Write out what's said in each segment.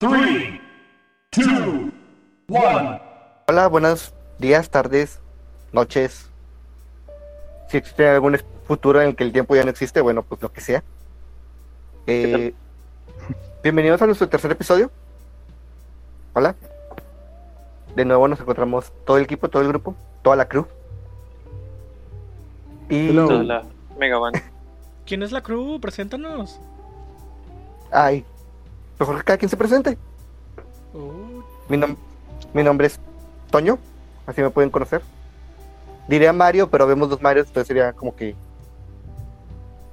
Three, two, one. Hola, buenos días, tardes, noches. Si existe algún futuro en el que el tiempo ya no existe, bueno, pues lo que sea. Eh, bienvenidos a nuestro tercer episodio. Hola. De nuevo nos encontramos todo el equipo, todo el grupo, toda la crew. Y Hello. Toda la Megavan. ¿Quién es la crew? Preséntanos. ay, mejor que cada quien se presente. Uh, Mi, nom- mi nombre es Toño, así me pueden conocer. Diría Mario, pero vemos dos Marios, entonces sería como que.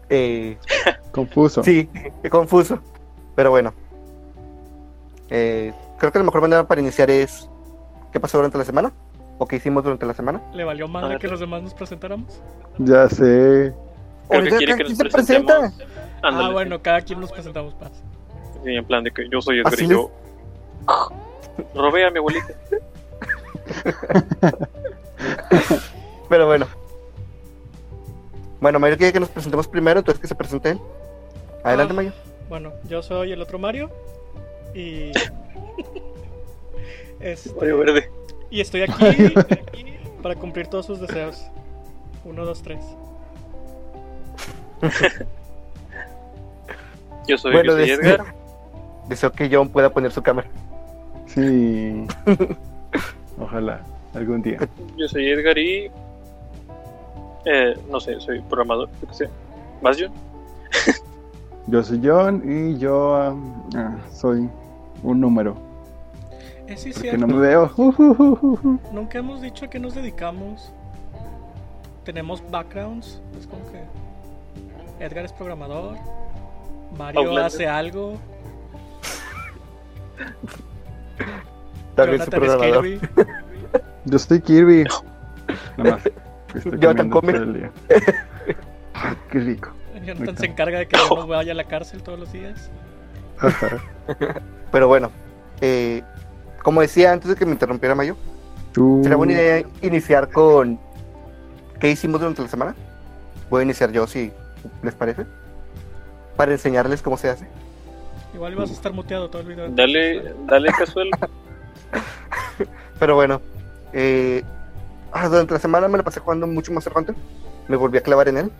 Eh, Confuso. sí, qué confuso. Pero bueno. Eh, creo que la mejor manera para iniciar es. ¿Qué pasó durante la semana? ¿O qué hicimos durante la semana? ¿Le valió madre Ah, que sí. los demás nos presentáramos? Ya sé. Creo que quiere que nos se presenta. presentemos. Ándale, ah, bueno, cada quien nos presentamos paz. En plan de que yo soy Así y yo. Robé a mi abuelita. Pero bueno. Bueno, Mario quiere que nos presentemos primero, entonces que se presenten. Adelante, Ah. Mayo. Bueno, yo soy el otro Mario. Y. este, Mario Verde. y estoy aquí para cumplir todos sus deseos. Uno, dos, tres. Yo soy, Bueno, deseo, Edgar. Deseo que John pueda poner su cámara. Sí. Ojalá. Algún día. Yo soy Edgar y. Eh, no sé, soy programador, yo qué sé. ¿Más yo? Yo soy John y yo ah, ah, soy un número. Eh, sí, Porque no me veo. Nunca hemos dicho a qué nos dedicamos. Tenemos backgrounds. Es como que. Edgar es programador. Mario Outlander. hace algo. También su Jonathan es. Kirby. Yo soy Kirby. Nada más. estoy Jonathan comiendo come. qué rico. Jonathan se encarga de que yo no vaya a la cárcel todos los días. Pero bueno, eh, como decía antes de que me interrumpiera Mayo, sería buena idea iniciar con qué hicimos durante la semana. Voy a iniciar yo, si les parece, para enseñarles cómo se hace. Igual ibas a estar muteado todo el video. Dale, dale casual. Pero bueno, eh, ah, durante la semana me la pasé jugando mucho Monster Hunter. Me volví a clavar en él.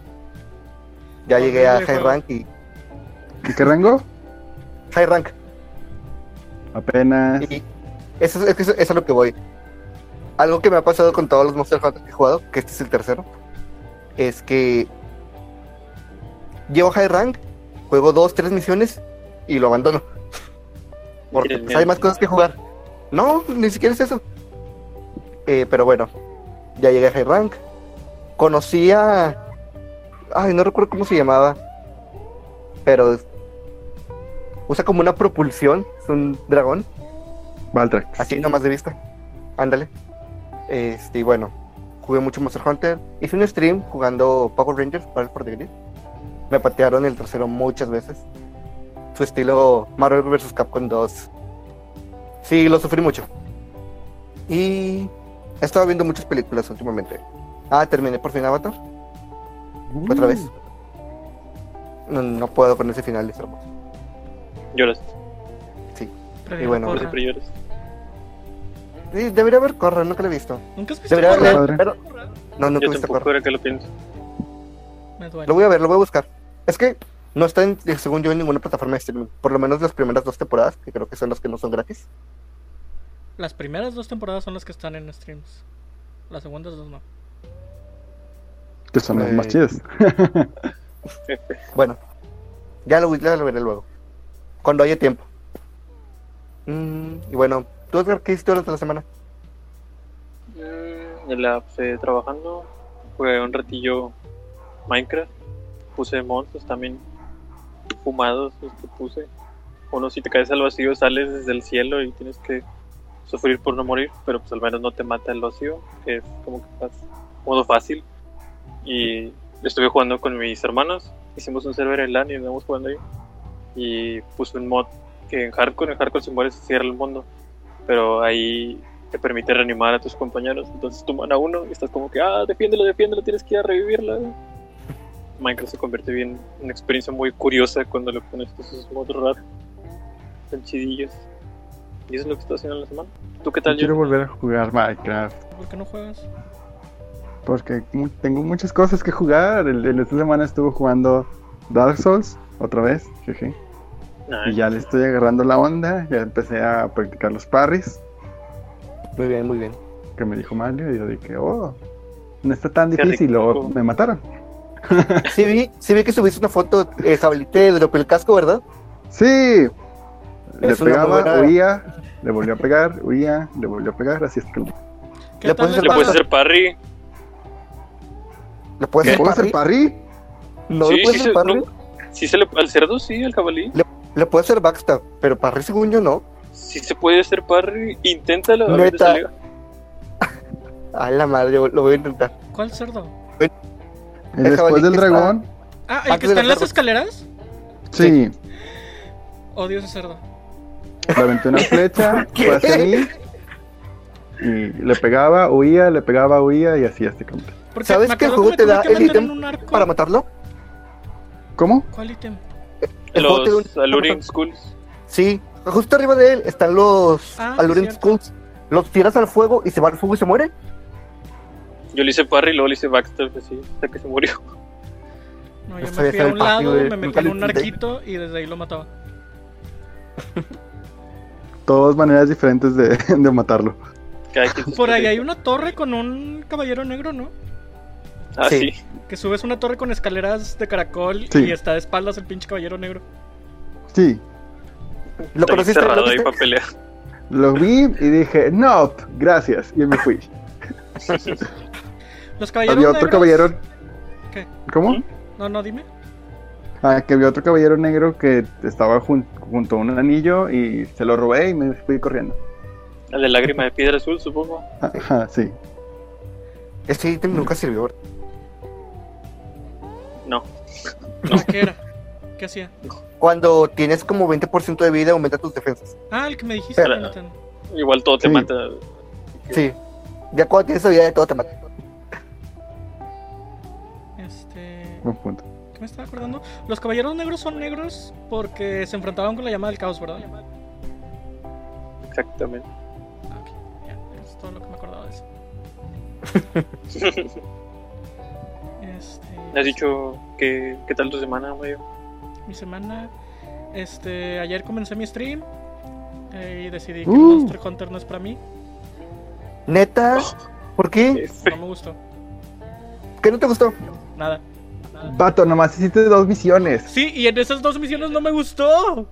Ya llegué a High juego. Rank y ¿Y qué rango? High Rank. Apenas. Y eso, es- es que eso, eso es a lo que voy. Algo que me ha pasado con todos los Monster Hunter que he jugado, que este es el tercero, es que llevo High Rank, juego dos, tres misiones y lo abandono. Porque pues, hay más cosas que jugar. No, ni siquiera es eso. Eh, pero bueno, ya llegué a High Rank. Conocí a... Ay, no recuerdo cómo se llamaba. Pero... Usa como una propulsión, es un dragón. Valtrax. Así nomás de vista. Ándale. Este, y bueno, jugué mucho Monster Hunter. Hice un stream jugando Power Rangers para el Grid. Me patearon el trasero muchas veces. Su estilo Marvel vs. Capcom 2. Sí, lo sufrí mucho. Y he estado viendo muchas películas últimamente. Ah, terminé por fin Avatar. Otra vez. No, no puedo con ese final, es hermoso. Lloras. Pero y bueno, porra. Siempre lloras. Sí, debería haber Corra, nunca lo he visto. ¿Nunca has visto Debería Corra? haber, pero... No, nunca he visto era que lo pienso. Me duele. Lo voy a ver, lo voy a buscar. Es que no está, en, según yo, en ninguna plataforma de streaming. Por lo menos las primeras dos temporadas, que creo que son las que no son gratis. Las primeras dos temporadas son las que están en streams. Las segundas dos no. Que son las más Eh, chidas. Bueno, ya lo, ya lo veré luego. Cuando haya tiempo. Mm, y bueno, ¿tú, Edgar, qué hiciste durante la semana? Mm, En la pues, trabajando, jugué un ratillo Minecraft, puse monstruos también fumados que puse. Uno si te caes al vacío sales desde el cielo y tienes que sufrir por no morir, pero pues al menos no te mata el vacío, que es como que estás modo fácil. Y estuve jugando con mis hermanos, hicimos un server en LAN y andamos jugando ahí. Y puse un mod que en hardcore, en hardcore si mueres se cierra el mundo, pero ahí te permite reanimar a tus compañeros. Entonces toman a uno y estás como que, ah, defiéndelo, defiéndelo, tienes que ir a revivirla. Minecraft se convierte bien en una experiencia muy curiosa cuando le pones todos esos modos raros. Son chidillos. Y eso es lo que estoy haciendo en la semana. ¿Tú qué tal, Quiero yo? volver a jugar Minecraft. ¿Por qué no juegas? Porque tengo muchas cosas que jugar. El, el- esta semana estuve jugando Dark Souls otra vez. jeje. Y ya le estoy agarrando la onda. Ya empecé a practicar los parries. Muy bien, muy bien. Que me dijo Mario. Y yo dije, oh, no está tan Qué difícil. rico. Luego me mataron. Sí vi, sí vi que subiste una foto, eh, Jabalí te dropó el casco, ¿verdad? Sí. Le Es pegaba, huía. Le volvió a pegar, huía, le volvió a pegar. Así es que. ¿Qué ¿Le tal puedes ¿Le hacer parry? ¿Le puedes hacer ¿Puedo hacer parry? No sí, le puedes sí, hacer se- parry. no. Sí se le... Al cerdo sí, al jabalí. Le puedes hacer backstab, pero parry según yo no. Sí se puede hacer parry. Inténtalo. a Neta. sale. A la madre, lo voy a intentar. ¿Cuál cerdo? El después del está- dragón. Ah, el que está en las escaleras. Sí. Odio ese cerdo. Le aventé una flecha, ¿Qué? fue hacia mí. Y le pegaba, huía, le pegaba, huía y así hasta. Porque ¿Sabes me que el acuerdo juego te da el ítem. Para matarlo. ¿Cómo? ¿Cuál ítem? El Los Alluring Schools. Sí, justo arriba de él están los Ah, Alluring. Skulls. Los tiras al fuego y se va al fuego y se muere. Yo le hice parry y luego le hice backstab así, hasta que se murió. No, yo me fui que a un lado, me metí en un arquito y desde ahí lo mataba. Todas maneras diferentes de, de matarlo. Por ahí hay una torre con un caballero negro, ¿no? Ah, Sí. sí. Que subes una torre con escaleras de caracol Sí. y está de espaldas el pinche caballero negro. Sí. ¿Lo Está conociste? ¿Lo ahí para pelear. Lo vi y dije, no, gracias. Y me fui. Los caballeros Había otro negros- caballero. ¿Qué? ¿Cómo? No, no, dime. Ah, que había otro caballero negro que estaba jun- junto a un anillo y se lo robé y me fui corriendo. El de lágrima de piedra azul, supongo. Ajá, sí. Ese ítem nunca sirvió. No. Ah, ¿Qué era? ¿Qué hacía? Cuando tienes como 20% de vida, aumenta tus defensas. Ah, el que me dijiste, Pero-. Igual todo te Sí. mata. Sí. Ya cuando tienes esa vida de todo te mata. Buen punto. ¿Qué me estaba acordando? Los caballeros negros son negros porque se enfrentaban con la llama del caos, ¿verdad? Exactamente. Ah, ok. Ya, es todo lo que me acordaba de eso. Este. ¿Has dicho que, qué tal tu semana, Mario? Mi semana. Este. Ayer comencé mi stream. eh, y decidí que Uh. Monster Hunter no es para mí. Neta, ¿por qué? No me gustó. ¿Qué no te gustó? Nada. Vato, nomás hiciste dos misiones. Sí, y en esas dos misiones no me gustó.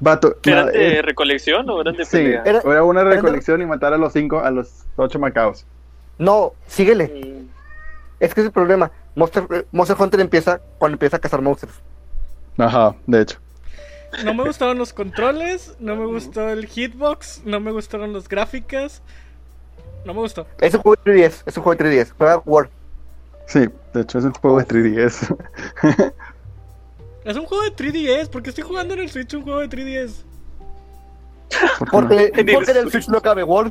Vato, ¿Eran nada, de recolección o eran de sí, pelea? Era- era una era recolección y matar a los cinco, a los ocho macaos. No, síguele. Mm, Es que es el problema. Monster, eh, Monster Hunter empieza cuando empieza a cazar monstruos. Ajá, de hecho. No me gustaron los controles, no me gustó el hitbox, no me gustaron las gráficas. No me gustó. Es un juego de 3DS. Es un juego de 3DS. Juega War. Sí, de hecho es un juego de 3DS. Es un juego de 3DS, porque estoy jugando en el Switch un juego de 3DS. ¿Por qué no? Porque, En el porque en el Switch. No cabe War.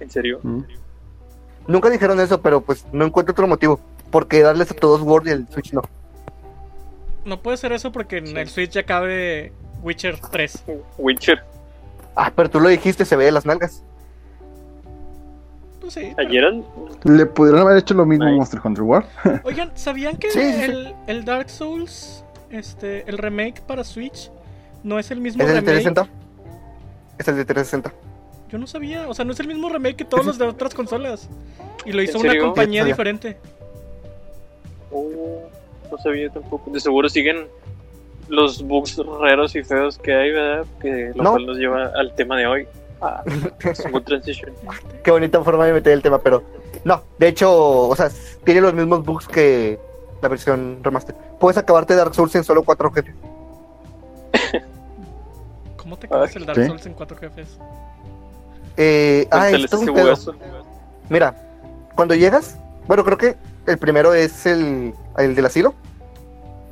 ¿En serio? Mm. Nunca dijeron eso, pero pues no encuentro otro motivo. Porque darles a todos Word y el Switch no. No puede ser eso porque en el Switch ya cabe Witcher 3. Witcher. Ah, pero tú lo dijiste, se ve de las nalgas. Pues sí. Le pudieron haber hecho lo mismo a Nice. Monster Hunter World. Oigan, ¿sabían que Sí, sí, sí. el, el Dark Souls, este, el remake para Switch, no es el mismo ¿Es el de remake? 360? Es el de 360. Yo no sabía, o sea, no es el mismo remake que todos los de otras consolas. Y lo hizo ¿En una serio? compañía diferente. Oh, no sabía tampoco. De seguro siguen los bugs raros y feos que hay, ¿verdad? Que lo No. cual nos lleva al tema de hoy. Ah, Smooth Transition. Qué bonita forma de meter el tema, pero no. De hecho, o sea, tiene los mismos bugs que la versión remaster. Puedes acabarte Dark Souls en solo cuatro jefes. ¿Cómo te acabas el Dark. Souls en cuatro jefes? Eh, ah, esto es un pedo. Mira, cuando llegas, bueno, creo que el primero es el, el del asilo.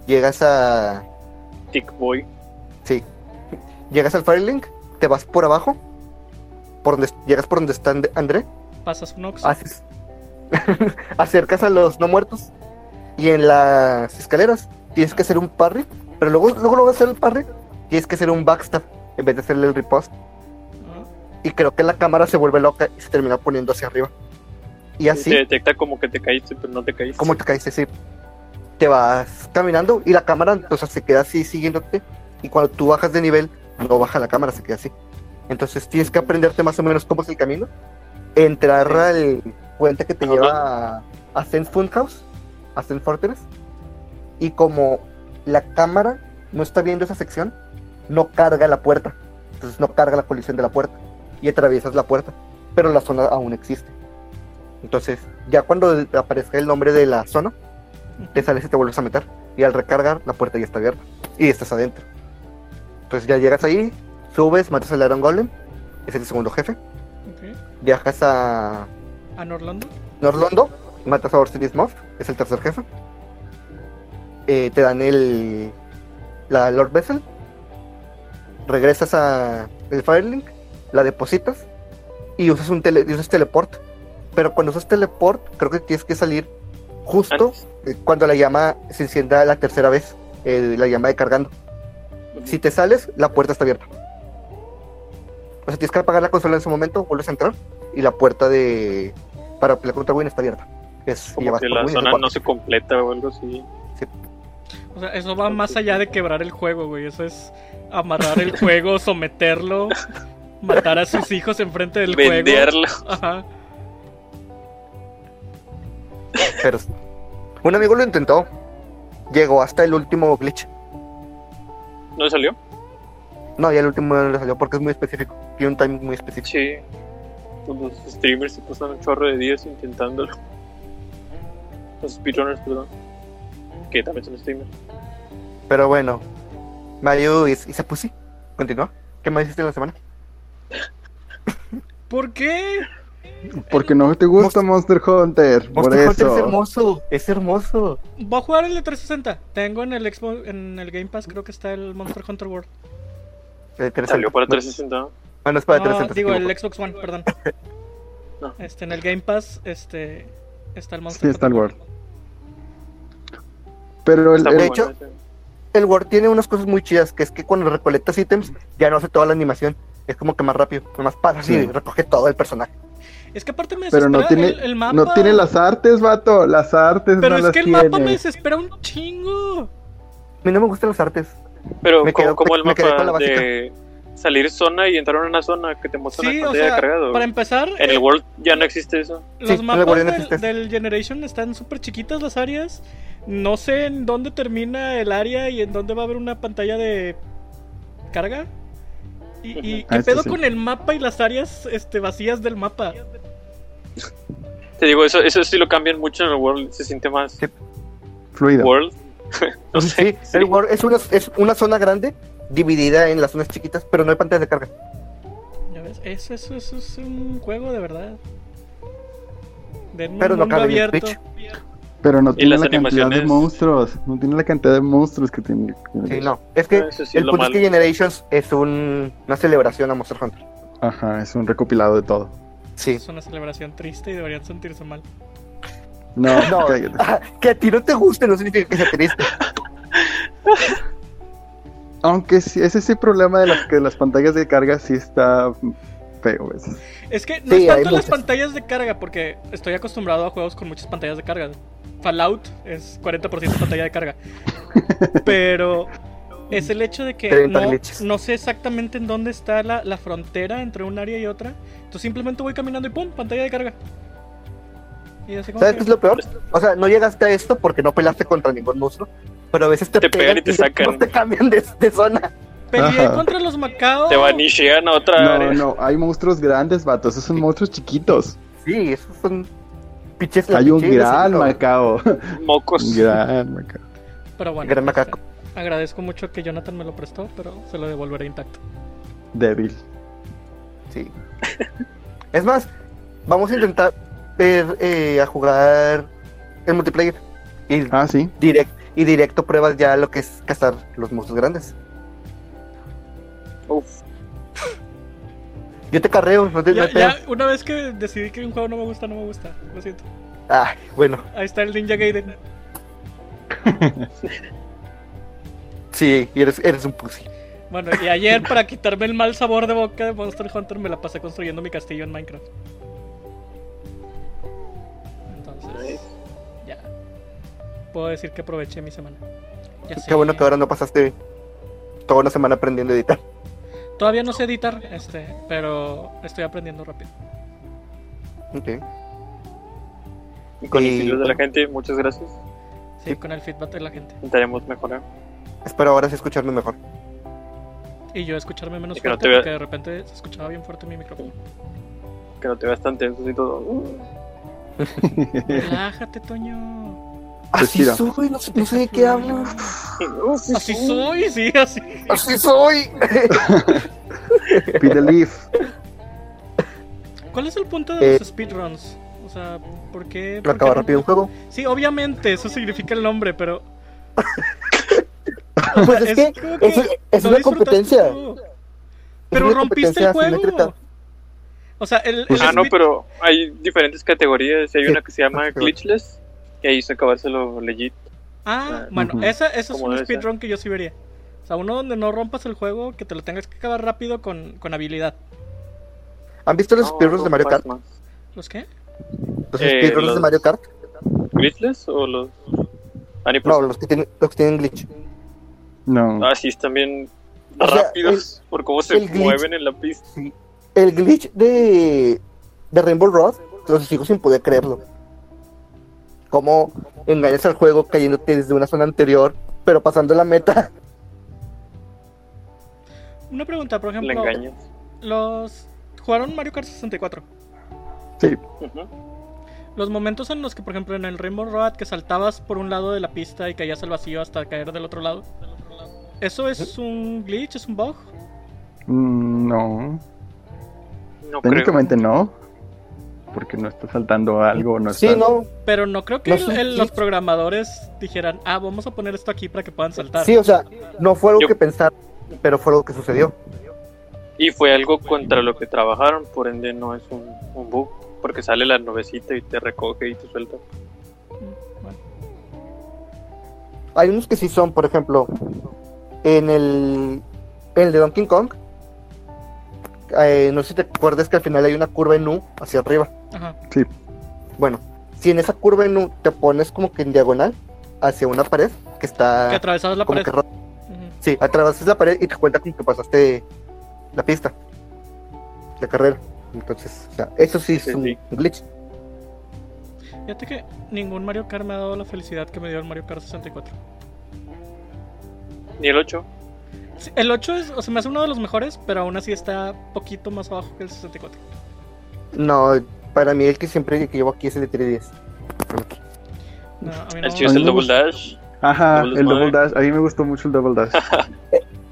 Llegas a. Tick Boy. Sí. Llegas al Firelink, te vas por abajo. Por donde, llegas por donde está And- André. Pasas un Ox. Haces. acercas a los no muertos. Y en las escaleras tienes que hacer un parry. Pero luego, luego lo vas a hacer el parry. Tienes que hacer un backstab. en vez de hacerle el repost. Ajá. Y creo que la cámara se vuelve loca y se termina poniendo hacia arriba. Y así, Te detecta como que te caíste, pero no te caíste. como te caíste, sí. Te vas caminando y la cámara o sea, se queda así siguiéndote. Y cuando tú bajas de nivel, no baja la cámara, se queda así. Entonces tienes que aprenderte más o menos cómo es el camino. Entrar al puente que te lleva a, a Zen Funhouse, a Zen Fortress. Y como la cámara no está viendo esa sección, no carga la puerta. Entonces no carga la colisión de la puerta. Y atraviesas la puerta. Pero la zona aún existe. Entonces, ya cuando aparezca el nombre de la zona, te sales y te vuelves a meter. Y al recargar, la puerta ya está abierta. Y estás adentro. Entonces ya llegas ahí, subes, matas al Iron Golem. Es el segundo jefe. Viajas a ¿A Norlando? Norlondo, matas a Orsilis Moth, es el tercer jefe. Eh, te dan el la Lord Vessel. Regresas a el Firelink, la depositas y usas un tele, y usas teleport. Pero cuando usas teleport, creo que tienes que salir justo Antes. eh, cuando la llama se encienda la tercera vez, eh, la llama de cargando. Si te sales, la puerta está abierta. O sea, tienes que apagar la consola en ese momento, vuelves a entrar y la puerta de para pelear contra Win está abierta. Es, Como que la Win, zona no se completa o algo así. O sea, eso va más allá de quebrar el juego, güey. Eso es amarrar el juego, someterlo, matar a sus hijos enfrente del juego. Venderlo. Ajá. Pero un amigo lo intentó. Llegó hasta el último glitch. ¿No salió? No, ya el último no le salió porque es muy específico. Tiene un timing muy específico. Sí. Pues Los streamers se pasan un chorro de días intentándolo. Los speedrunners, perdón. Que también son streamers. Pero bueno, Mario y, y se pusi. Continúa. ¿Qué más hiciste en la semana? ¿Por qué? Porque no te gusta Monster Hunter. Por Monster Hunter es hermoso. Es hermoso. Voy a jugar el de 360. Tengo en el Xbox, en el Game Pass, creo que está el Monster Hunter World. Eh, 360. Salió para No, 360. ¿No? Ah, no es para No, 360. digo, el. Xbox One, perdón. No. Este, en el Game Pass, este, está el Sí, Monster está el World. Pero el, el- hecho- bueno. El Word tiene unas cosas muy chidas, que es que cuando recolectas ítems, ya no hace toda la animación. Es como que más rápido, más pasa Sí. y recoge todo el personaje. Es que aparte me pero no desespera tiene, el, el mapa. no tiene las artes, vato. Las artes Pero no es las que el tiene. mapa me desespera un chingo. A mí no me gustan las artes. Pero Me como, quedo- como el me quedé con la mapa de salir zona y entrar a una zona que te muestra Sí, una o pantalla sea, de cargado. para empezar, En el World ya no existe eso. los Sí, en mapas del, existe. del Generation están súper chiquitas las áreas. No sé en dónde termina el área y en dónde va a haber una pantalla de carga. ¿Y, y Ah, qué esto pedo sí. con el mapa y las áreas este, vacías del mapa? Te digo, eso, eso sí lo cambian mucho en el World. Se siente más Sí. Fluido. World. no Sí, sé. el Word es una, es una zona grande dividida en las zonas chiquitas, pero no hay pantallas de carga. ¿Ya ves? Eso, eso, eso es un juego de verdad. De un Pero no cabe en abierto. Switch. Pero no tiene la cantidad de monstruos. No tiene la cantidad de monstruos que tiene. Sí, no. Es que Ah, sí el punto es que. Generations es un- una celebración a Monster Hunter. Ajá, es un recopilado de todo. Sí. Es una celebración triste y deberían sentirse mal. No, No, que a ti no te guste no significa que sea triste. Aunque sí, ese sí problema de las que las pantallas de carga sí está feo. veces. Es que no Sí, es tanto las pantallas de carga, porque estoy acostumbrado a juegos con muchas pantallas de carga. Fallout es 40% pantalla de carga. Pero es el hecho de que 30 no, sé exactamente en dónde está la, la frontera entre un área y otra. Entonces simplemente voy caminando y ¡pum! Pantalla de carga. Y así como ¿Sabes que- qué es lo peor? O sea, no llegaste a esto porque no pelaste contra ningún monstruo, pero a veces te, Te pegan y te después sacan. te cambian de, de zona. Peleé contra los Macao. Te vanishean a otra No, área. no, hay monstruos grandes, vato. Esos son monstruos chiquitos. Sí, esos son pinches. Hay un gran. Macao. Mocos. Un gran Macao. Pero bueno, Gran macaco. este, agradezco mucho que Jonathan me lo prestó, pero se lo devolveré intacto. Débil. Sí. es más, vamos a intentar ver, eh, a jugar el multiplayer. Y, Ah, sí. direct, y directo pruebas ya lo que es cazar los monstruos grandes. Uf. Yo te carreo, no te Ya, ya, una vez que decidí que un juego no me gusta, no me gusta. Lo siento. Ay, bueno, Ahí está el Ninja Gaiden. sí, y eres, eres un pussy. Bueno, y ayer para quitarme el mal sabor de boca de Monster Hunter me la pasé construyendo mi castillo en Minecraft. Entonces. Puedo decir que aproveché mi semana. Ya Qué sé. bueno que ahora no pasaste toda una semana aprendiendo a editar. Todavía no sé editar, este, pero estoy aprendiendo rápido. Ok. Y con el Y- feedback de la gente, muchas gracias. Sí, con el feedback de la gente. Intentaremos mejorar. Espero ahora sí escucharme mejor. Y yo escucharme menos no fuerte te vea- porque de repente se escuchaba bien fuerte mi micrófono. Que no te veas tan tenso y todo. Relájate, Toño. Así Respira. soy, no sé, no sé de qué hablas. sí, Así sí. soy, sí, así. Así soy. Pide Leaf. ¿Cuál es el punto de Eh, los speedruns? O sea, ¿por qué? Por qué acaba no- rápido un juego. Sí, obviamente, eso significa el nombre, pero. Pues es que como es, es no una competencia. tú. Es Pero una rompiste el juego. O sea, el. Pues el Ah, no, pero hay diferentes categorías. Hay Sí. una que se llama. Glitchless. Ahí se acabárselo legit. Ah, bueno, ujú. esa, esa es un speedrun que yo sí vería. O sea, uno donde no rompas el juego, que te lo tengas que acabar rápido con, con habilidad. ¿Han visto los No, speedruns de Mario Kart? más. ¿Los qué? Los Eh, speedruns los- de Mario Kart. ¿Glitchless o los.? No, los que tienen, los que tienen glitch. No. Ah, sí, están bien O sea, rápidos por cómo se glitch- mueven en la pista. El glitch de, de Rainbow Road, los sigo sin poder creerlo. Cómo engañas al juego cayéndote desde una zona anterior, pero pasando la meta. Una pregunta, por Le ejemplo. engañas. Los. ¿Jugaron Mario Kart 64? Sí. Los momentos en los que, por ejemplo, en el Rainbow Road que saltabas por un lado de la pista y caías al vacío hasta caer del otro lado. ¿Eso es un glitch? ¿Es un bug? Mm, No. Creo. Técnicamente no. Porque no está saltando algo. No Sí, está... no. Pero no creo que No el- es un el- los programadores dijeran, ah, vamos a poner esto aquí para que puedan saltar. Sí, o sea, no fue algo Yo- que pensar, pero fue algo que sucedió. Y fue algo contra lo que trabajaron, por ende no es un, un bug. Porque sale la nubecita y te recoge y te suelta. Bueno, Hay unos que sí son, por ejemplo, en el, en el de Donkey Kong. Eh, no sé si te acuerdas que al final hay una curva en U hacia arriba. ajá. Bueno, si en esa curva en U te pones como que en diagonal hacia una pared que está Que atravesabas la como pared. que. Sí, atravesas la pared y te cuenta como que pasaste la pista. La carrera. Entonces, o sea, eso sí es Sí, un sí. glitch. Fíjate que ningún Mario Kart me ha dado la felicidad que me dio el Mario Kart 64. Ni el 8. Sí, El 8 es, o sea, me hace uno de los mejores, pero aún así está poquito más abajo que el 64. No, para mí el que siempre que llevo aquí es el de 310. No, a mí El no. chido es el Double Dash. Ajá, Double el Double. Dash. A mí me gustó mucho el Double Dash.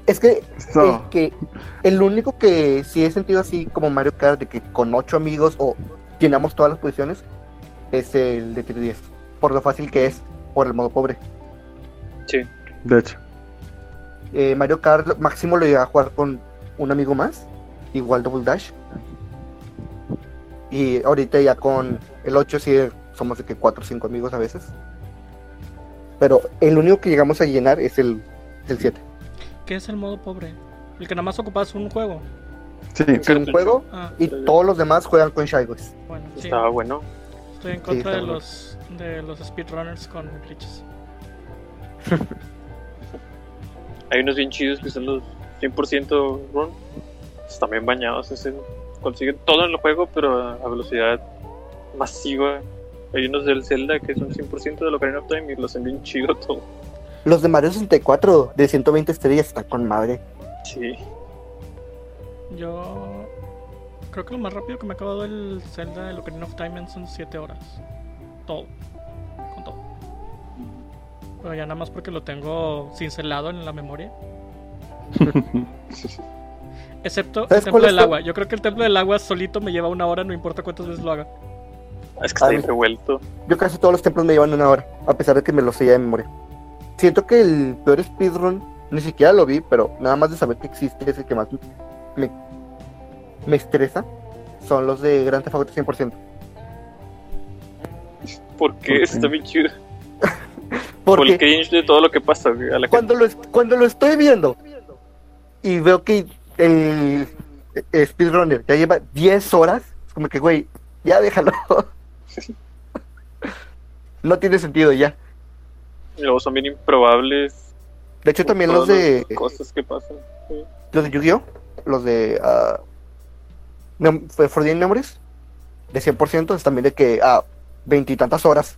Es que So, que el único que sí he sentido así como Mario Kart de que con ocho amigos o llenamos todas las posiciones es el de 310. Por lo fácil que es, por el modo pobre. Sí. de hecho. Eh, Mario Kart máximo lo llegué a jugar con un amigo más, igual Double Dash. Y ahorita ya con el 8 sí somos de que 4 o 5 amigos a veces. Pero el único que llegamos a llenar es el, el 7. ¿Qué es el modo pobre? El que nada más ocupas un juego. Sí, Es un juego Ah, y todos los demás juegan con Shy Guys. bueno, sí. Estaba bueno. Estoy en contra está de bueno. los de los speedrunners con glitches. Hay unos bien chidos que son los 100% run. Están bien bañados. Ese, consiguen todo en el juego, pero a velocidad masiva. Hay unos del Zelda que son 100% de Ocarina of Time y los hacen bien chido todo. Los de Mario 64 de 120 estrellas están con madre. Sí. Yo creo que lo más rápido que me ha acabado el Zelda, el Ocarina of Time, son 7 horas. Todo. Pero ya nada más porque lo tengo cincelado en la memoria. Excepto el ¿Sabes templo del agua. Yo creo que el templo del agua solito me lleva una hora, no importa cuántas veces lo haga. Es que está Ah, bien revuelto. Yo casi todos los templos me llevan una hora, a pesar de que me los sé ya de memoria. Siento que el peor speedrun, ni siquiera lo vi, pero nada más de saber que existe es el que más me, me estresa. Son los de Grand Theft Auto 100%. Porque ¿Por qué? está bien chido. Por el Porque cringe de todo lo que pasa a la gente. cuando lo, cuando lo estoy viendo y veo que el, el speedrunner ya lleva 10 horas, es como que, güey, ya déjalo. no tiene sentido ya. Y luego son bien improbables. De hecho, también los de las cosas que pasan. Sí. los de Yu-Gi-Oh, los de ah, fue Forbidden Memories, de 100%, es también de que a veintitantas horas.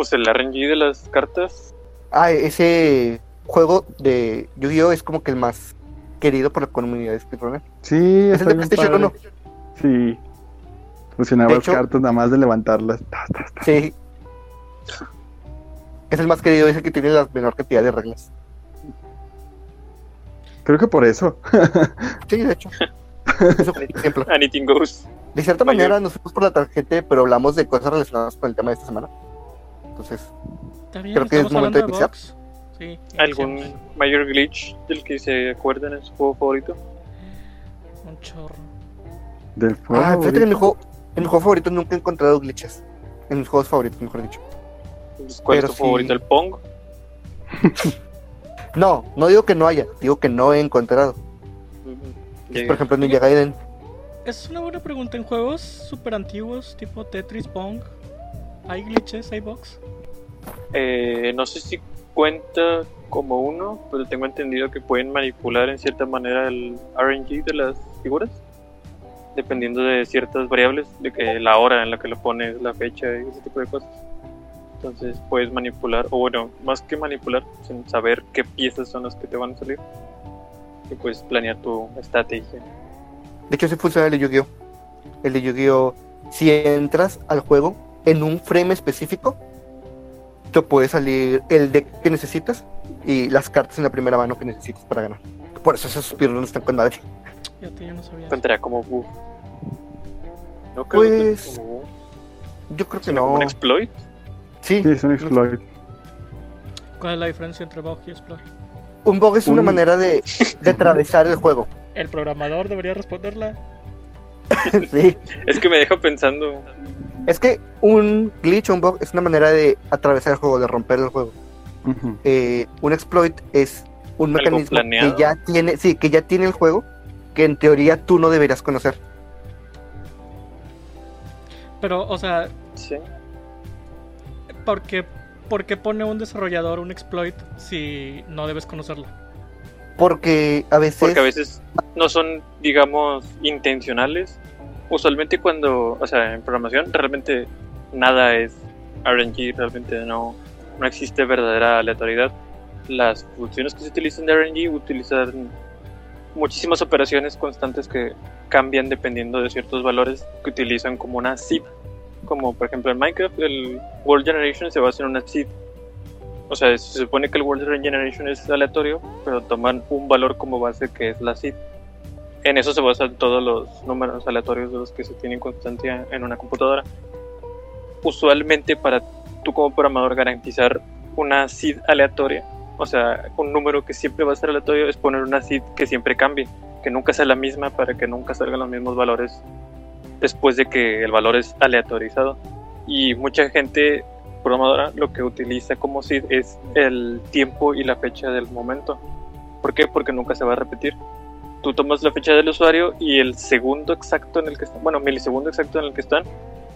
Pues el RNG de las cartas. Ah, ese juego de Yu-Gi-Oh es como que el más querido por la comunidad de speedrunner. Sí, Es el de PlayStation padre. 1. Sí. Funcionaba las cartas nada más de levantarlas. Ta, ta, ta. Sí. Es el más querido, es el que tiene la menor cantidad de reglas. Creo que por eso. Sí, de hecho. Eso fue un ejemplo. Anything goes. De cierta Mayor. manera nos fuimos por la tarjeta, pero hablamos de cosas relacionadas con el tema de esta semana. Entonces, bien, Creo que es momento de de iniciar. box. Sí, ¿Algún mayor glitch del que se acuerdan en su juego favorito? Un chorro. Del fuego. ah, fíjate que en mi, juego, en mi juego favorito nunca he encontrado glitches. En mis juegos favoritos, mejor dicho. ¿Cuál Pero es tu sí. favorito? ¿El Pong? No, no digo que no haya, digo que no he encontrado. Por ejemplo, Ninja Gaiden. Es una buena pregunta. En juegos super antiguos, tipo Tetris, Pong, ¿hay glitches? ¿Hay bugs? Eh, no sé si cuenta como uno, pero tengo entendido que pueden manipular en cierta manera el RNG de las figuras, dependiendo de ciertas variables, de que la hora en la que lo pones, la fecha y ese tipo de cosas. Entonces puedes manipular, o bueno, más que manipular, sin saber qué piezas son las que te van a salir, y puedes planear tu estrategia. De hecho, sí funciona el de Yu-Gi-Oh! El de Yu-Gi-Oh! Si entras al juego en un frame específico, te puede salir el deck que necesitas y las cartas en la primera mano que necesitas para ganar. Por eso esos speedruns están con madre. Te, yo no sabía. eso. Contaría como bug. No creo que Pues, sea como Yo creo que no. un exploit. Sí, Sí, es un exploit. ¿Cuál es la diferencia entre bug y exploit? un bug es una Un- manera de, de atravesar el juego. El programador debería responderla. sí. Es que me deja pensando. Es que un glitch o un bug es una manera de atravesar el juego, de romper el juego. Eh, un exploit es un mecanismo que ya tiene, sí, que ya tiene el juego, que en teoría tú no deberías conocer. Pero, o sea, Sí. ¿por qué, por qué pone un desarrollador un exploit si no debes conocerlo? Porque a veces, Porque a veces no son, digamos, intencionales. Usualmente cuando, o sea, en programación realmente nada es RNG, realmente no, no existe verdadera aleatoriedad. Las funciones que se utilizan de RNG utilizan muchísimas operaciones constantes que cambian dependiendo de ciertos valores que utilizan como una seed. Como por ejemplo en Minecraft, el World Generation se basa en una seed. O sea, se supone que el World Generation es aleatorio, pero toman un valor como base que es la seed. En eso se basan todos los números aleatorios de los que se tienen constancia en una computadora. Usualmente para tú como programador garantizar una seed aleatoria, o sea, un número que siempre va a ser aleatorio, es poner una seed que siempre cambie, que nunca sea la misma para que nunca salgan los mismos valores después de que el valor es aleatorizado. Y mucha gente programadora lo que utiliza como seed es el tiempo y la fecha del momento. ¿Por qué? Porque nunca se va a repetir. Tú tomas la fecha del usuario y el segundo exacto en el que están, bueno, milisegundo exacto en el que están,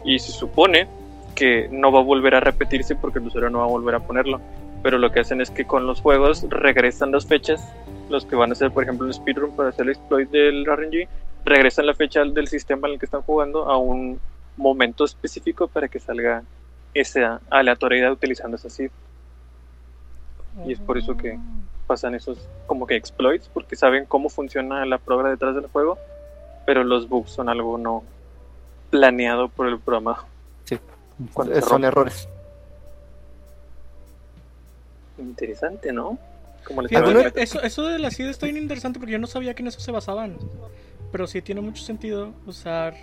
y se supone que no va a volver a repetirse porque el usuario no va a volver a ponerlo. Pero lo que hacen es que con los juegos regresan las fechas, los que van a hacer, por ejemplo, un speedrun para hacer el exploit del RNG, regresan la fecha del sistema en el que están jugando a un momento específico para que salga esa aleatoriedad utilizando esa seed. Y es por eso que pasan esos como que exploits, porque saben cómo funciona la prueba detrás del juego, pero los bugs son algo no planeado por el programa. Sí. Cuando son errores. Interesante, ¿no? Como les Fíjate, estaba ¿Alguno- eso, eso de la seed está bien interesante porque yo no sabía que en eso se basaban. Pero sí tiene mucho sentido usar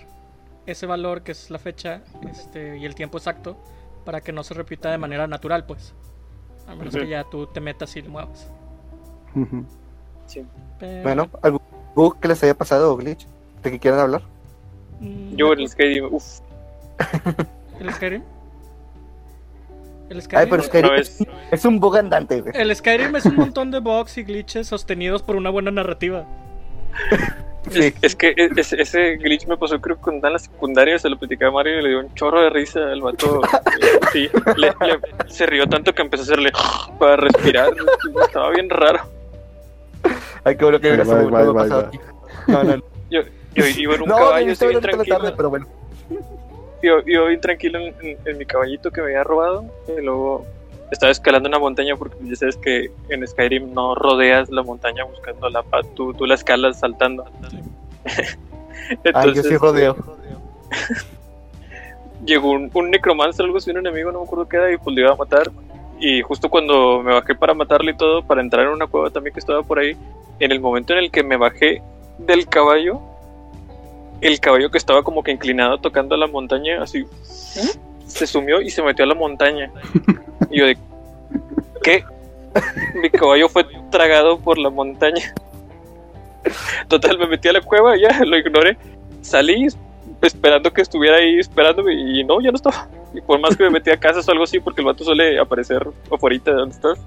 ese valor que es la fecha este, y el tiempo exacto para que no se repita de manera natural, pues. A menos que ya tú te metas y lo muevas. Ujú. Sí. Pero, Bueno, ¿algún bug que les haya pasado o glitch de que quieran hablar? mm, Yo el Skyrim, uff, ¿El Skyrim? El Skyrim, Ay, pero Skyrim Una es, es un bug andante, güey. el Skyrim es un montón de bugs y glitches sostenidos por una buena narrativa. Sí. Es, es que e- ese, ese glitch me pasó creo que cuando en la secundaria, se lo platicaba a Mario y le dio un chorro de risa al vato. Sí, le- le- se rió tanto que empezó a hacerle para respirar. Estaba bien raro. Ay, qué bueno que bye, pasado aquí. No, no, no. Yo, yo iba en un No, caballo, así bien tranquilo. tarde, pero bueno. Yo, yo bien tranquilo en, en- en mi caballito que me había robado y luego estaba escalando una montaña porque ya sabes que en Skyrim no rodeas la montaña buscando la paz, tú, tú la escalas saltando. Ay, yo Entonces sí rodeo. llegó un, un necromancer, algo así, un enemigo, no me acuerdo qué era, y pues le iba a matar. Y justo cuando me bajé para matarle y todo, para entrar en una cueva también que estaba por ahí, en el momento en el que me bajé del caballo, el caballo que estaba como que inclinado tocando la montaña, así, se sumió y se metió a la montaña. Y yo de, ¿qué? Mi caballo fue tragado por la montaña. Total, me metí a la cueva, ya lo ignoré. Salí esperando que estuviera ahí esperándome y no, ya no estaba. Y por más que me metí a casas o algo así, porque el vato suele aparecer afuera de donde estás,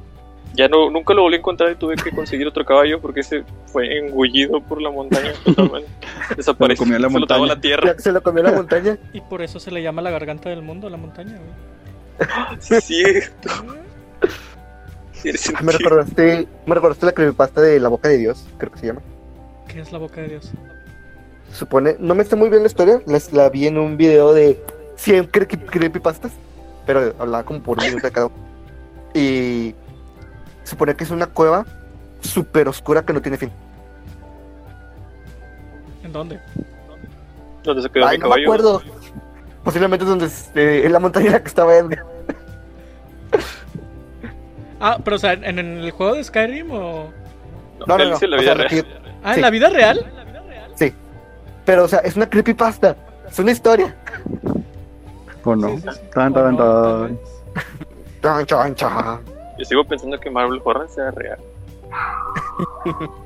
ya no, nunca lo volví a encontrar y tuve que conseguir otro caballo porque ese fue engullido por la montaña totalmente. Desapareció, comió la flotaba montaña. la tierra. Se lo comió la montaña. Y por eso se le llama la garganta del mundo, la montaña, güey. Sí, cierto. Ah, Me recordaste, me recordaste la creepypasta de la boca de Dios, creo que se llama. ¿Qué es la boca de Dios? Se supone, no me está muy bien la historia, la, la vi en un video de 100 cre- creepypastas, pero hablaba como por un minuto de cada uno. Y supone que es una cueva súper oscura que no tiene fin. ¿En dónde? ¿Dónde se quedó Ay, mi no me acuerdo. Posiblemente es donde este, en la montaña en la que estaba Edgar. Ah, pero o sea, ¿en, en el juego de Skyrim o...? No, no, no. dice la o vida sea, real. Ah, ¿en Sí. la vida real? Sí. Pero, o sea, es una creepypasta. Es una historia. ¿O no? Tan, tan, tan. Chan, chan, chan. Yo sigo pensando que Marvel Horror sea real.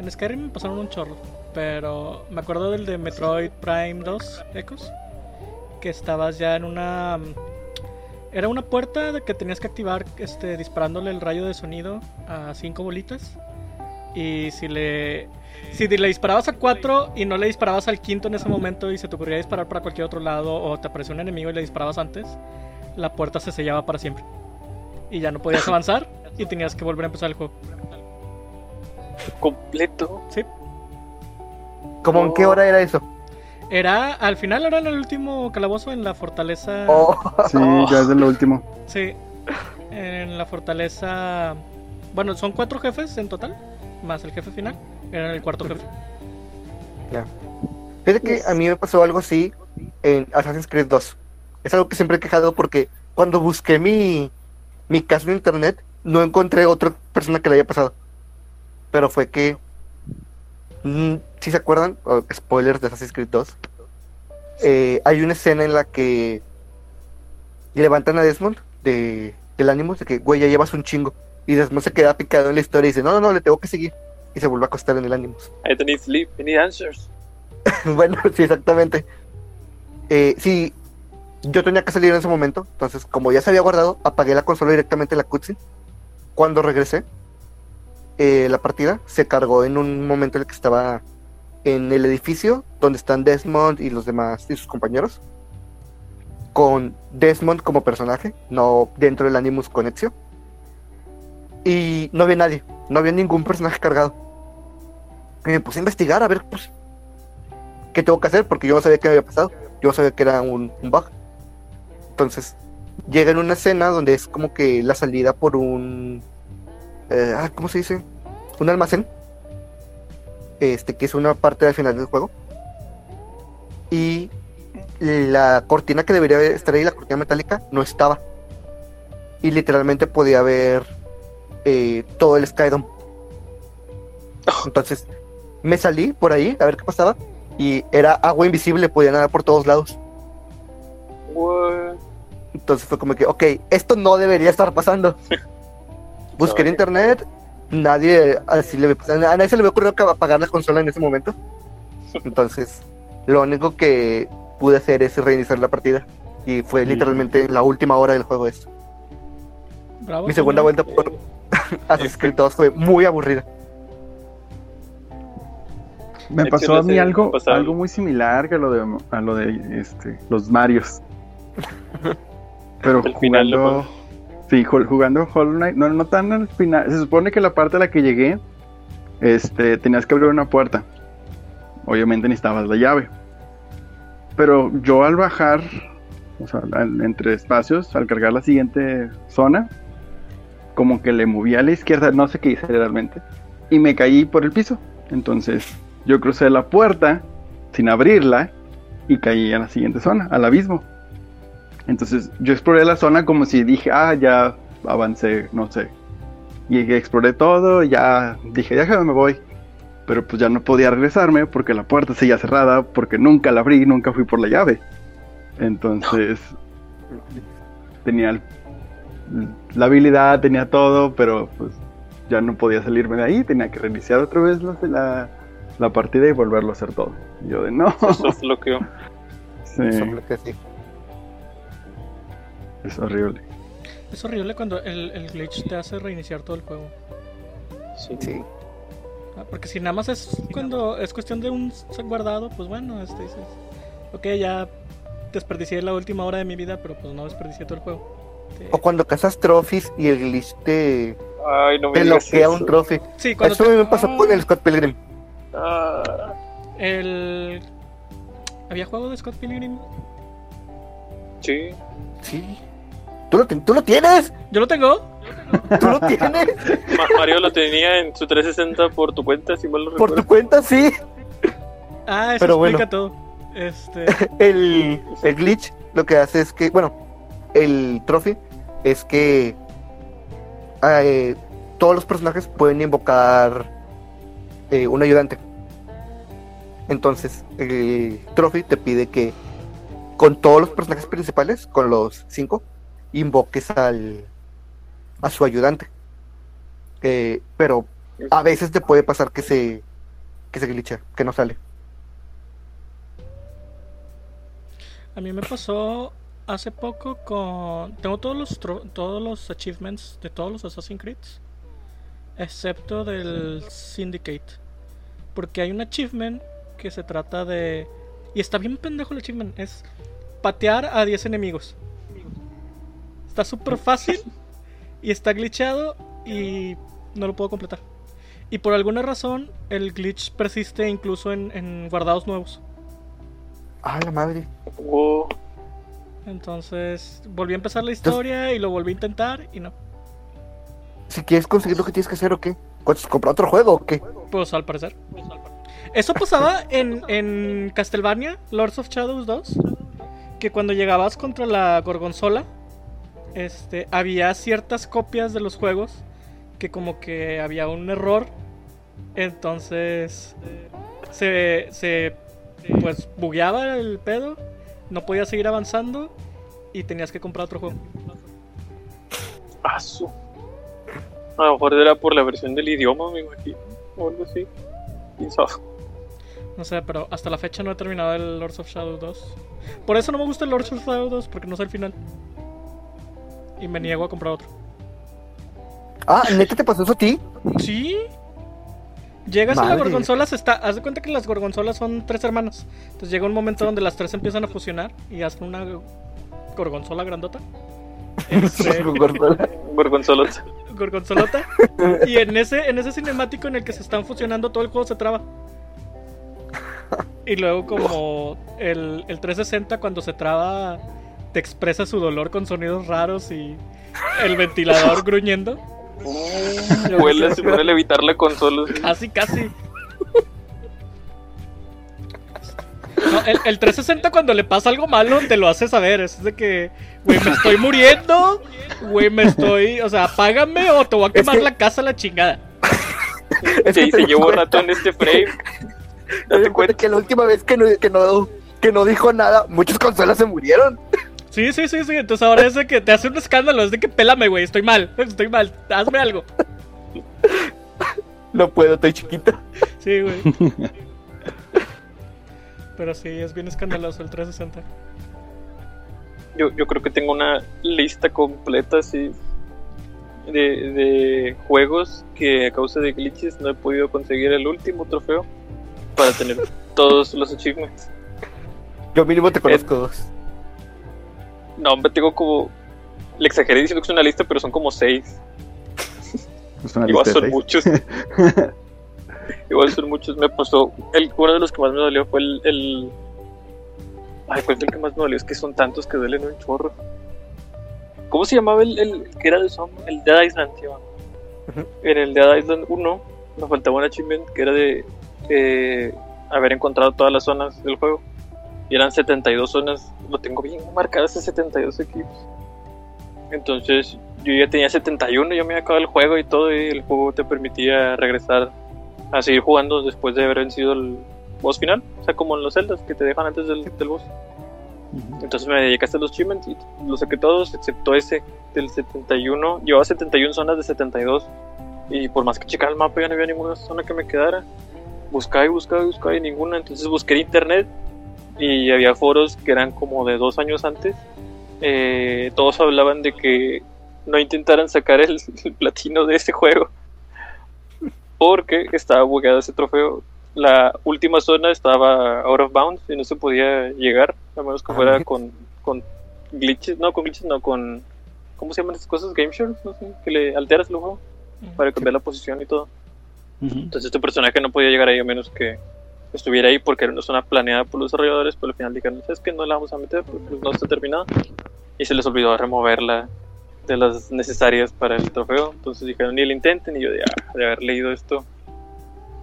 En Skyrim me pasaron un chorro, pero me acuerdo del de Metroid Prime 2 Ecos, que estabas ya en una... Era una puerta de que tenías que activar este, disparándole el rayo de sonido a cinco bolitas. Y si le, si le disparabas a cuatro y no le disparabas al quinto en ese momento y se te ocurría disparar para cualquier otro lado o te apareció un enemigo y le disparabas antes, la puerta se sellaba para siempre. Y ya no podías avanzar y tenías que volver a empezar el juego. Completo. Sí. ¿Cómo en qué hora era eso? Era, al final era en el último calabozo en la fortaleza. Oh, Sí, ya es de lo último. Sí. En la fortaleza. Bueno, son cuatro jefes en total. Más el jefe final. Era el cuarto jefe. Fíjate que a mí me pasó algo así en Assassin's Creed 2. Es algo que siempre he quejado porque cuando busqué mi, mi caso en internet no encontré otra persona que le haya pasado. Pero fue que, mm, si se acuerdan, spoilers de Assassin's Creed 2, eh, hay una escena en la que levantan a Desmond de, del ánimo de que, güey, ya llevas un chingo. Y Desmond se queda picado en la historia y dice, no, no, no, le tengo que seguir. Y se vuelve a acostar en el ánimo. I don't need sleep, I need answers. Bueno, sí, exactamente. Eh, sí, yo tenía que salir en ese momento, entonces como ya se había guardado, apagué la consola directamente en la cutscene. Cuando regresé, eh, la partida se cargó en un momento en el que estaba en el edificio donde están Desmond y los demás y sus compañeros, con Desmond como personaje, no dentro del Animus con Ezio. Y no había nadie, no había ningún personaje cargado. Y me puse a investigar a ver, pues, qué tengo que hacer, porque yo no sabía qué había pasado. Yo sabía que era un, bug. Entonces, llega en una escena donde es como que la salida por un. eh, ah, ¿Cómo se dice? Un almacén. Este, que es una parte al final del juego. Y la cortina que debería estar ahí, la cortina metálica, no estaba. Y literalmente podía ver eh, todo el Skydome. Entonces, me salí por ahí a ver qué pasaba. Y era agua invisible, podía nadar por todos lados. What? Entonces fue como que, ok, esto no debería estar pasando. Busqué en internet, nadie así le a nadie se le había ocurrido que apagar la consola en ese momento. Entonces, lo único que pude hacer es reiniciar la partida. Y fue Mm. literalmente la última hora del juego esto. Bravo, Mi segunda señor. vuelta por Assassin's Creed 2 fue muy aburrida. Me Es pasó a mí algo, algo muy similar que a lo de, a lo de este, los Marios. Pero El final, jugando. ¿no? Sí, ju- jugando Hollow Knight, no, no tan al final. Se supone que la parte a la que llegué, este, tenías que abrir una puerta. Obviamente necesitabas la llave. Pero yo al bajar, o sea, al- entre espacios, al cargar la siguiente zona, como que le moví a la izquierda, no sé qué hice realmente, y me caí por el piso. Entonces yo crucé la puerta sin abrirla y caí a la siguiente zona, al abismo. Entonces yo exploré la zona como si dije, ah, ya avancé, no sé. Y exploré todo, ya dije, déjame, me voy. Pero pues ya no podía regresarme porque la puerta seguía cerrada, porque nunca la abrí, nunca fui por la llave. Entonces tenía el- la habilidad, tenía todo, pero pues ya no podía salirme de ahí, tenía que reiniciar otra vez la, la, la partida y volverlo a hacer todo. Y yo de no, Eso es lo que sí, Solo que sí. es horrible. Es horrible cuando el, el glitch te hace reiniciar todo el juego. sí. Sí. Ah, Porque si nada más es cuando es cuestión de un guardado, pues bueno, este dices, ok, ya desperdicié la última hora de mi vida, pero pues no desperdicié todo el juego. Te- O cuando cazas trophies y el glitch te, Ay, no me te bloquea eso. un trophy. Sí, cuando Eso te- me pasó con el Scott Pilgrim. Ah, el... ¿Había juego de Scott Pilgrim? sí. Sí. ¿Tú lo, ten- ¿Tú lo tienes? Yo lo tengo. ¿Tú lo tienes? Ma- Mario lo tenía en su 360 por tu cuenta, si mal no Por tu recuerdo. cuenta, sí. Ah, eso Pero bueno. explica todo. Este... El, el glitch lo que hace es que, bueno, el trophy es que eh, todos los personajes pueden invocar eh, un ayudante. Entonces, el trophy te pide que con todos los personajes principales, con los cinco, invoques al a su ayudante. Eh, pero a veces te puede pasar que se que se glitcha, que no sale. A mí me pasó hace poco con... Tengo todos los, tro- todos los achievements de todos los Assassin's Creed. Excepto del Syndicate. Porque hay un achievement que se trata de... Y está bien pendejo el achievement. Es patear a 10 enemigos. Está súper fácil. Y está glitchado. Y no lo puedo completar. Y por alguna razón el glitch persiste incluso en, en guardados nuevos. Ah, la madre. Wow. Entonces volví a empezar la historia y lo volví a intentar y no. Si quieres conseguir lo que tienes que hacer o qué. ¿Cuántos- ¿Comprar otro juego o qué? Pues al parecer. Eso pasaba en, en Castlevania, Lords of Shadows 2. Que cuando llegabas contra la Gorgonzola, este, había ciertas copias de los juegos que como que había un error. Entonces se, se pues bugueaba el pedo, no podías seguir avanzando y tenías que comprar otro juego. Ah, su. A lo mejor era por la versión del idioma, me imagino. O algo así. No sé, pero hasta la fecha no he terminado el Lords of Shadow 2. Por eso no me gusta el Lords of Shadow 2, porque no sé el final. Y me niego a comprar otro. Ah, ¿neta te pasó eso a ti? ¿Sí? Llegas y la Madre. gorgonzola se está. Haz de cuenta que las gorgonzolas son tres hermanas. Entonces llega un momento donde las tres empiezan a fusionar y hacen una gorgonzola grandota. Este, Gorgonzola. Gorgonzolot. gorgonzolota. Y en ese, en ese cinemático en el que se están fusionando, todo el juego se traba. Y luego, como el, el 360, cuando se traba, te expresa su dolor con sonidos raros y el ventilador gruñendo. Huele, se puede evitar la consola. Casi, casi. No, el, el 360 cuando le pasa algo malo te lo hace saber. Es de que, güey, me estoy muriendo. Güey, me estoy. O sea, apágame o te voy a quemar que- la casa a la chingada. Es Se, que se te llevó cuenta- rato en este frame. cuenta que la última vez que no, que no, que no dijo nada, muchas consolas se murieron. Sí, sí, sí, sí. Entonces ahora es de que te hace un escándalo. Es de que pélame, güey. Estoy mal. Estoy mal. Hazme algo. No puedo, estoy chiquita. Sí, güey. Pero sí, es bien escandaloso el 360. Yo, yo creo que tengo una lista completa así de, de juegos que a causa de glitches no he podido conseguir el último trofeo para tener todos los achievements. Yo mínimo te conozco dos. No, hombre, tengo como. Le exageré diciendo que es una lista, pero son como seis. Es una Igual lista son seis. muchos. Igual son muchos. Me pasó. El, uno de los que más me dolió fue el. el... Ay, ¿cuál fue el que más me dolió? Es que son tantos que duelen un chorro. ¿Cómo se llamaba el, el que era de zombie? El Dead Island, tío. En el Dead Island 1 me faltaba un achievement que era de eh, haber encontrado todas las zonas del juego. Y eran 72 zonas. Lo tengo bien marcadas ese 72 equipos. Entonces yo ya tenía 71, yo me había acabado el juego y todo. Y el juego te permitía regresar a seguir jugando después de haber vencido el boss final. O sea, como en los celdas que te dejan antes del, del boss. Entonces me dediqué hasta los achievements y los saqué todos, excepto ese del 71. Llevaba 71 zonas de 72. Y por más que checaba el mapa, ya no había ninguna zona que me quedara. Buscaba y buscaba y buscaba y ninguna. Entonces busqué en internet y había foros que eran como de dos años antes. Eh, todos hablaban de que no intentaran sacar el, el platino de ese juego porque estaba bugueado ese trofeo. La última zona estaba out of bounds y no se podía llegar, a menos que Ah, fuera neta. con, con glitches, no con glitches, no con. ¿Cómo se llaman esas cosas? Game Shorts, no sé, que le alteras el juego para cambiar la posición y todo. Entonces este personaje no podía llegar ahí a menos que estuviera ahí porque era una zona planeada por los desarrolladores, pero al final dijeron, es que no la vamos a meter porque pues, no está terminada. Y se les olvidó removerla de las necesarias para el trofeo. Entonces dijeron, ni el intenten, y yo de, ah, de haber leído esto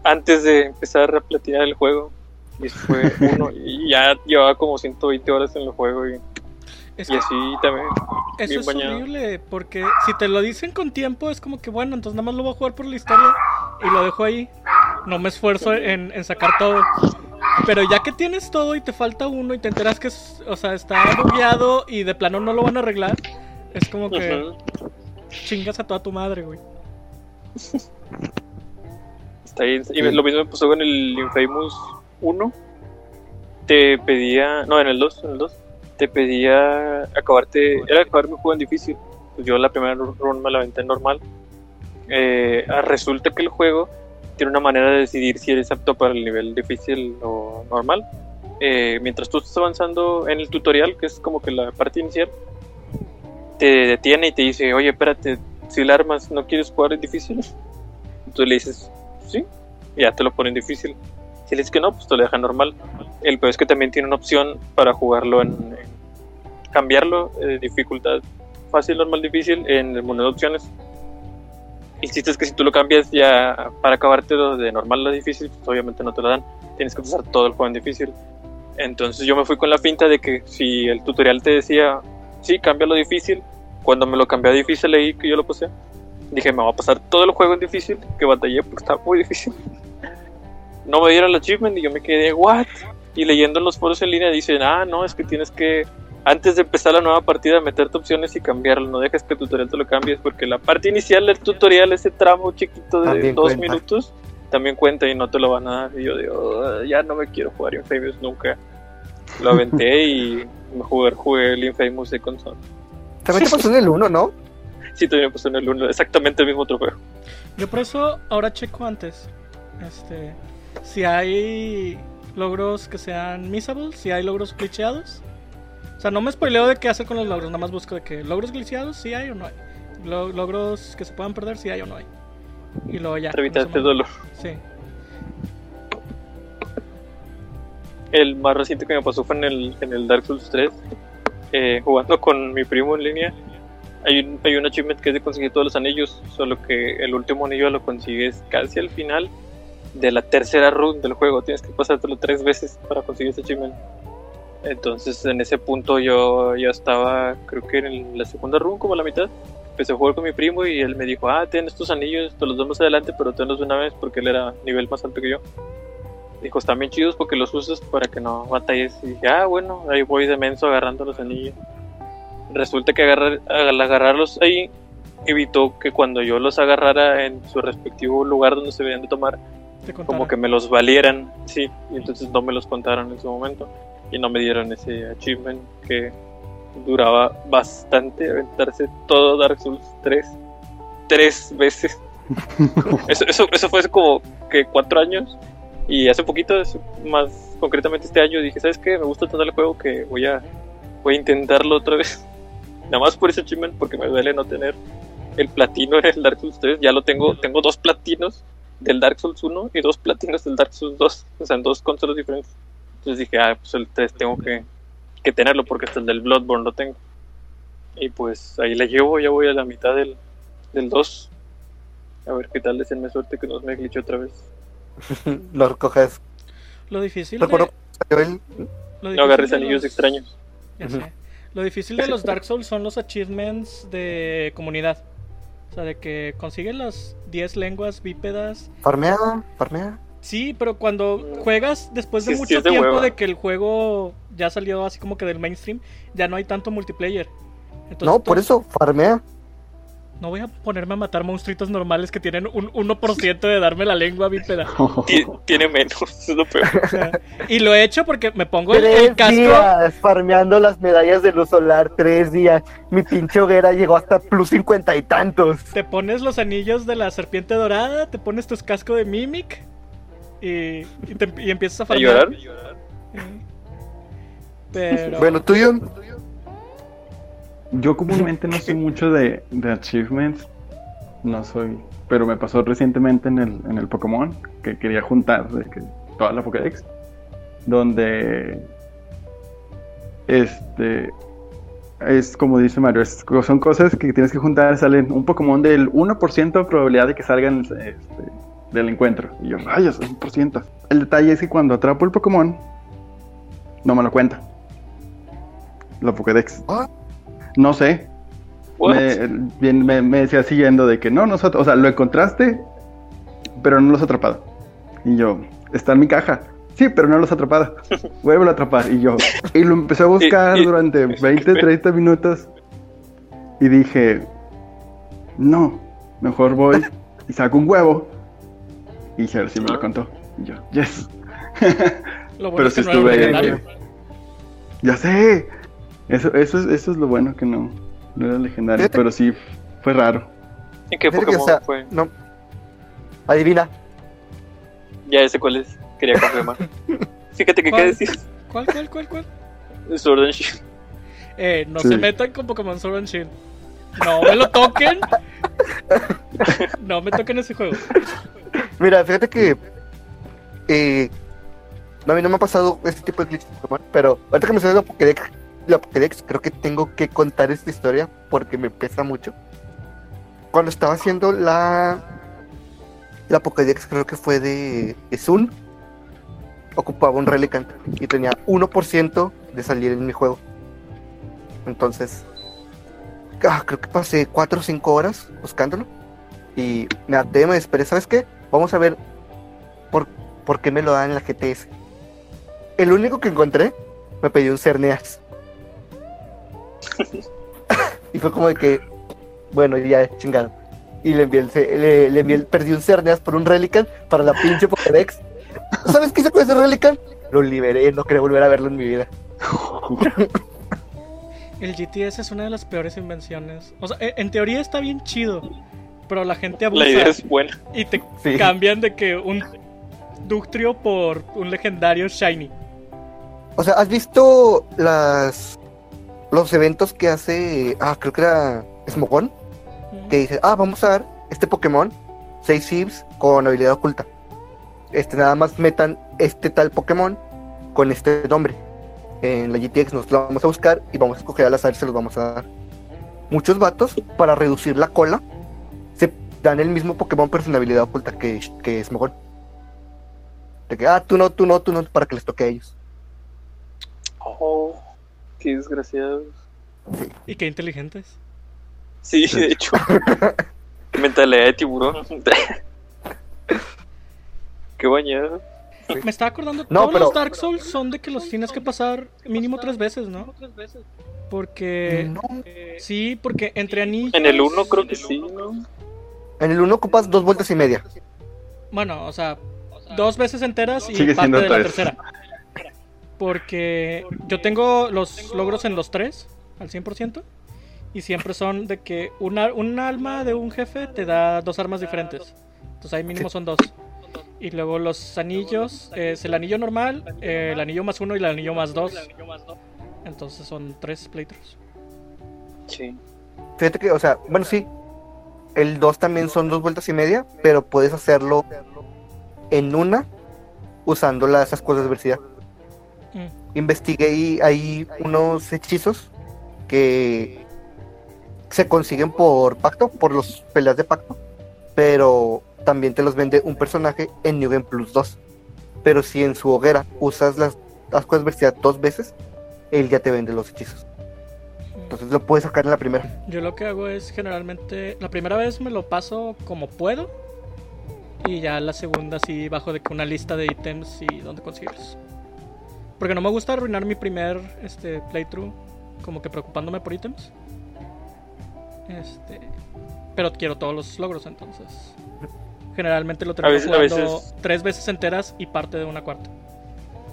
antes de empezar a platinar el juego. Y eso fue uno, y ya llevaba como 120 horas en el juego y, Es y así también. eso es bañado. horrible, porque si te lo dicen con tiempo es como que bueno, entonces nada más lo voy a jugar por la historia y lo dejo ahí. No me esfuerzo en, en sacar todo. Pero ya que tienes todo y te falta uno y te enteras que es- o sea, está bugueado y de plano no lo van a arreglar, es como que chingas a toda tu madre, güey. Está bien. Y lo mismo me pasó con el Infamous 1. Te pedía. No, en el 2. En el 2. Te pedía acabarte. Era acabarme un juego en difícil. Pues yo la primera run me la aventé en normal. Eh, resulta que el juego tiene una manera de decidir si eres apto para el nivel difícil o normal. Eh, mientras tú estás avanzando en el tutorial, que es como que la parte inicial, te detiene y te dice, oye, espérate, si la armas no quieres jugar en difícil, entonces le dices, sí, y ya te lo pone en difícil. Si le dices que no, pues te lo deja normal. El peor es que también tiene una opción para jugarlo en, en- cambiarlo de dificultad fácil, normal, difícil en el menú de opciones. Chiste es que si tú lo cambias ya para acabártelo de normal a difícil, pues obviamente no te lo dan. Tienes que pasar todo el juego en difícil. Entonces yo me fui con la finta de que si el tutorial te decía, sí, cámbialo difícil, cuando me lo cambié a difícil leí que yo lo pasé. Dije, me va a pasar todo el juego en difícil, que batallé porque estaba muy difícil. No me dieron el achievement y yo me quedé, ¿what? Y leyendo en los foros en línea dicen, ah, no, es que tienes que, antes de empezar la nueva partida, meterte opciones y cambiarlo. No dejes que el tutorial te lo cambies porque la parte inicial del tutorial, ese tramo chiquito de También dos cuenta. minutos, también cuenta y no te lo van a dar. Y yo digo, "Ah, ya no me quiero jugar Infamous nunca. Lo aventé y me jugué, jugué el Infamous Second Son. También te pasó en el 1, ¿no? Sí, también pasó en el 1, exactamente el mismo trofeo. Yo por eso ahora checo antes. Este, si hay logros que sean missables, si hay logros glitcheados. O sea, no me spoileo de qué hacer con los logros, nada más busco de que logros glitcheados si hay o no hay. Lo- logros que se puedan perder si hay o no hay. Y luego ya. Este eso me- dolor. Sí. El más reciente que me pasó fue en el, en el Dark Souls 3, eh, jugando con mi primo en línea. Hay un, hay un achievement que es de conseguir todos los anillos, solo que el último anillo lo consigues casi al final de la tercera run del juego. Tienes que pasártelo tres veces para conseguir ese achievement. Entonces en ese punto yo ya estaba, creo que en la segunda run, como a la mitad. Empecé a jugar con mi primo y él me dijo, ah, ten estos anillos, te los damos adelante, pero tenlos de una vez porque él era nivel más alto que yo. Dijo, están bien chidos porque los usas para que no batalles. Y dije, ah, bueno, ahí voy de menso agarrando los anillos. Resulta que agarrar, al agarrarlos ahí evitó que cuando yo los agarrara en su respectivo lugar donde se debían de tomar, como que me los valieran, sí, y entonces no me los contaron en su momento y no me dieron ese achievement que duraba bastante aventarse todo Dark Souls 3 tres veces. Eso, eso, eso fue como que cuatro años. Y hace poquito, más concretamente este año, dije, ¿sabes qué? Me gusta tanto el juego que voy a, voy a intentarlo otra vez. Nada más por ese achievement, porque me duele no tener el platino en el Dark Souls 3. Ya lo tengo, tengo dos platinos del Dark Souls 1 y dos platinos del Dark Souls 2. O sea, en dos consolas diferentes. Entonces dije, ah, pues el 3 tengo que, que tenerlo porque hasta el del Bloodborne lo tengo. Y pues ahí la llevo, ya voy a la mitad del, del 2. A ver qué tal, deseenme suerte que no me glitche otra vez. Lo recoges. Lo difícil Recuerdo de... el- lo No difícil agarres de anillos los- extraños. Ya sé. Lo difícil de los Dark Souls son los achievements de comunidad. O sea, de que consiguen las 10 lenguas bípedas. Farmea, farmea. Sí, pero cuando juegas después de Sí, mucho de tiempo hueva. de que el juego ya salió así como que del mainstream, ya no hay tanto multiplayer. Entonces, No, por tú- eso, farmea. No voy a ponerme a matar monstruitos normales que tienen un 1% de darme la lengua bípeda. Ti- Tiene menos, es lo peor. O sea, y lo he hecho porque me pongo el, Tres el casco. días farmeando las medallas de luz solar. Tres días. Mi pinche hoguera llegó hasta plus cincuenta y tantos. Te pones los anillos de la serpiente dorada, te pones tus casco de Mimic y, y, te- y empiezas a ¿A farmear. llorar? Sí. Pero Bueno, tuyo. Yo comúnmente no soy mucho de, de achievements. No soy. Pero me pasó recientemente en el, en el Pokémon que quería juntar de que, toda la Pokédex. Donde. Este. Es como dice Mario, es- son cosas que tienes que juntar. Salen un Pokémon del 1% de probabilidad de que salgan este, del encuentro. Y yo, rayos, 1%. El detalle es que cuando atrapo el Pokémon, no me lo cuenta. La Pokédex. Ah. No sé, me, me, me decía siguiendo de que no, nosotros, o sea, lo encontraste, pero no lo has atrapado. Y yo, está en mi caja. Sí, pero no lo has atrapado. Vuelve a atrapar. Y yo, y lo empecé a buscar durante 20, 30 minutos. Y dije, no, mejor voy y saco un huevo. Y Cher sí me lo Ah. contó. Y yo, yes. lo bueno Pero es que sí no era un estuve. legendario. Ya sé. Eso, eso, es, eso es lo bueno que no, no era legendario. Fíjate- Pero sí fue raro. ¿En qué que, Pokémon o sea, fue? No. Adivina. Ya sé cuál es. Quería confirmar. Fíjate que qué decís. ¿Cuál, cuál, cuál, cuál? Sword and Shield. Eh, no Sí. se metan con Pokémon Sword and Shield. No me lo toquen. No me toquen ese juego. Mira, fíjate que. Eh, a mí no me ha pasado este tipo de glitches pero ahorita que me sale la Pokédex, la Pokédex, creo que tengo que contar esta historia porque me pesa mucho. Cuando estaba haciendo la. La Pokédex, creo que fue de, de Sun, ocupaba un Relicant y tenía 1% de salir en mi juego. Entonces, ah, creo que pasé 4 o 5 horas buscándolo y me até, me esperé. ¿Sabes qué? Vamos a ver por, por qué me lo dan en la GTS. El único que encontré me pidió un Cerneas. y fue como de que, bueno, ya chingado. Y le envié el, le, perdí un Cerneas por un Relican para la pinche Pokédex. ¿Sabes qué hice con ese Relican? Lo liberé, no quería volver a verlo en mi vida. El GTS es una de las peores invenciones. O sea, e- en teoría está bien chido. Pero la gente abusa La idea es buena. y te Sí. cambian de que un Ductrio por un legendario Shiny. O sea, ¿has visto las los eventos que hace, ah, creo que era Smogon? que dice, ah, vamos a dar este Pokémon, 6 Sieves con habilidad oculta. Este, nada más metan este tal Pokémon con este nombre. En la GTX nos lo vamos a buscar y vamos a escoger al azar y se los vamos a dar. Muchos vatos, para reducir la cola, dan el mismo Pokémon habilidad oculta que, que Smogon. De que, ah, tú no, tú no, tú no, para que les toque a ellos. Oh, qué desgraciados. Y qué inteligentes. Sí, de hecho. Mentalidad de tiburón. qué bañado. Me estaba acordando, No, todos pero- los Dark Souls son de que los tienes que pasar mínimo tres veces, ¿no? Porque... No. Sí, porque entre anillos... En el 1 creo que sí, ¿no? En el 1 ocupas dos vueltas y media. Bueno, o sea, dos veces enteras y Sigue parte de la tres. tercera. Porque yo tengo los logros en los tres, al 100%, Y siempre son de que una, un alma de un jefe te da dos armas diferentes. Entonces ahí mínimo son dos. Y luego los anillos, es el anillo normal, eh, el anillo más uno y el anillo más dos. Entonces son tres playthroughs. Sí. Fíjate que, o sea, bueno, sí. El 2 también son dos vueltas y media, pero puedes hacerlo en una usando las esas cosas de adversidad. Mm. Investigué y hay unos hechizos que se consiguen por pacto, por los peleas de pacto, pero también te los vende un personaje en New Game Plus 2. Pero si en su hoguera usas las, de adversidad dos veces, él ya te vende los hechizos. Entonces lo puedes sacar en la primera. Yo lo que hago es generalmente, la primera vez me lo paso como puedo. Y ya la segunda sí bajo de que una lista de ítems y dónde conseguirlos. Porque no me gusta arruinar mi primer este, playthrough como que preocupándome por ítems. Este, pero quiero todos los logros entonces. Generalmente lo termino veces- a jugando veces- tres veces enteras y parte de una cuarta.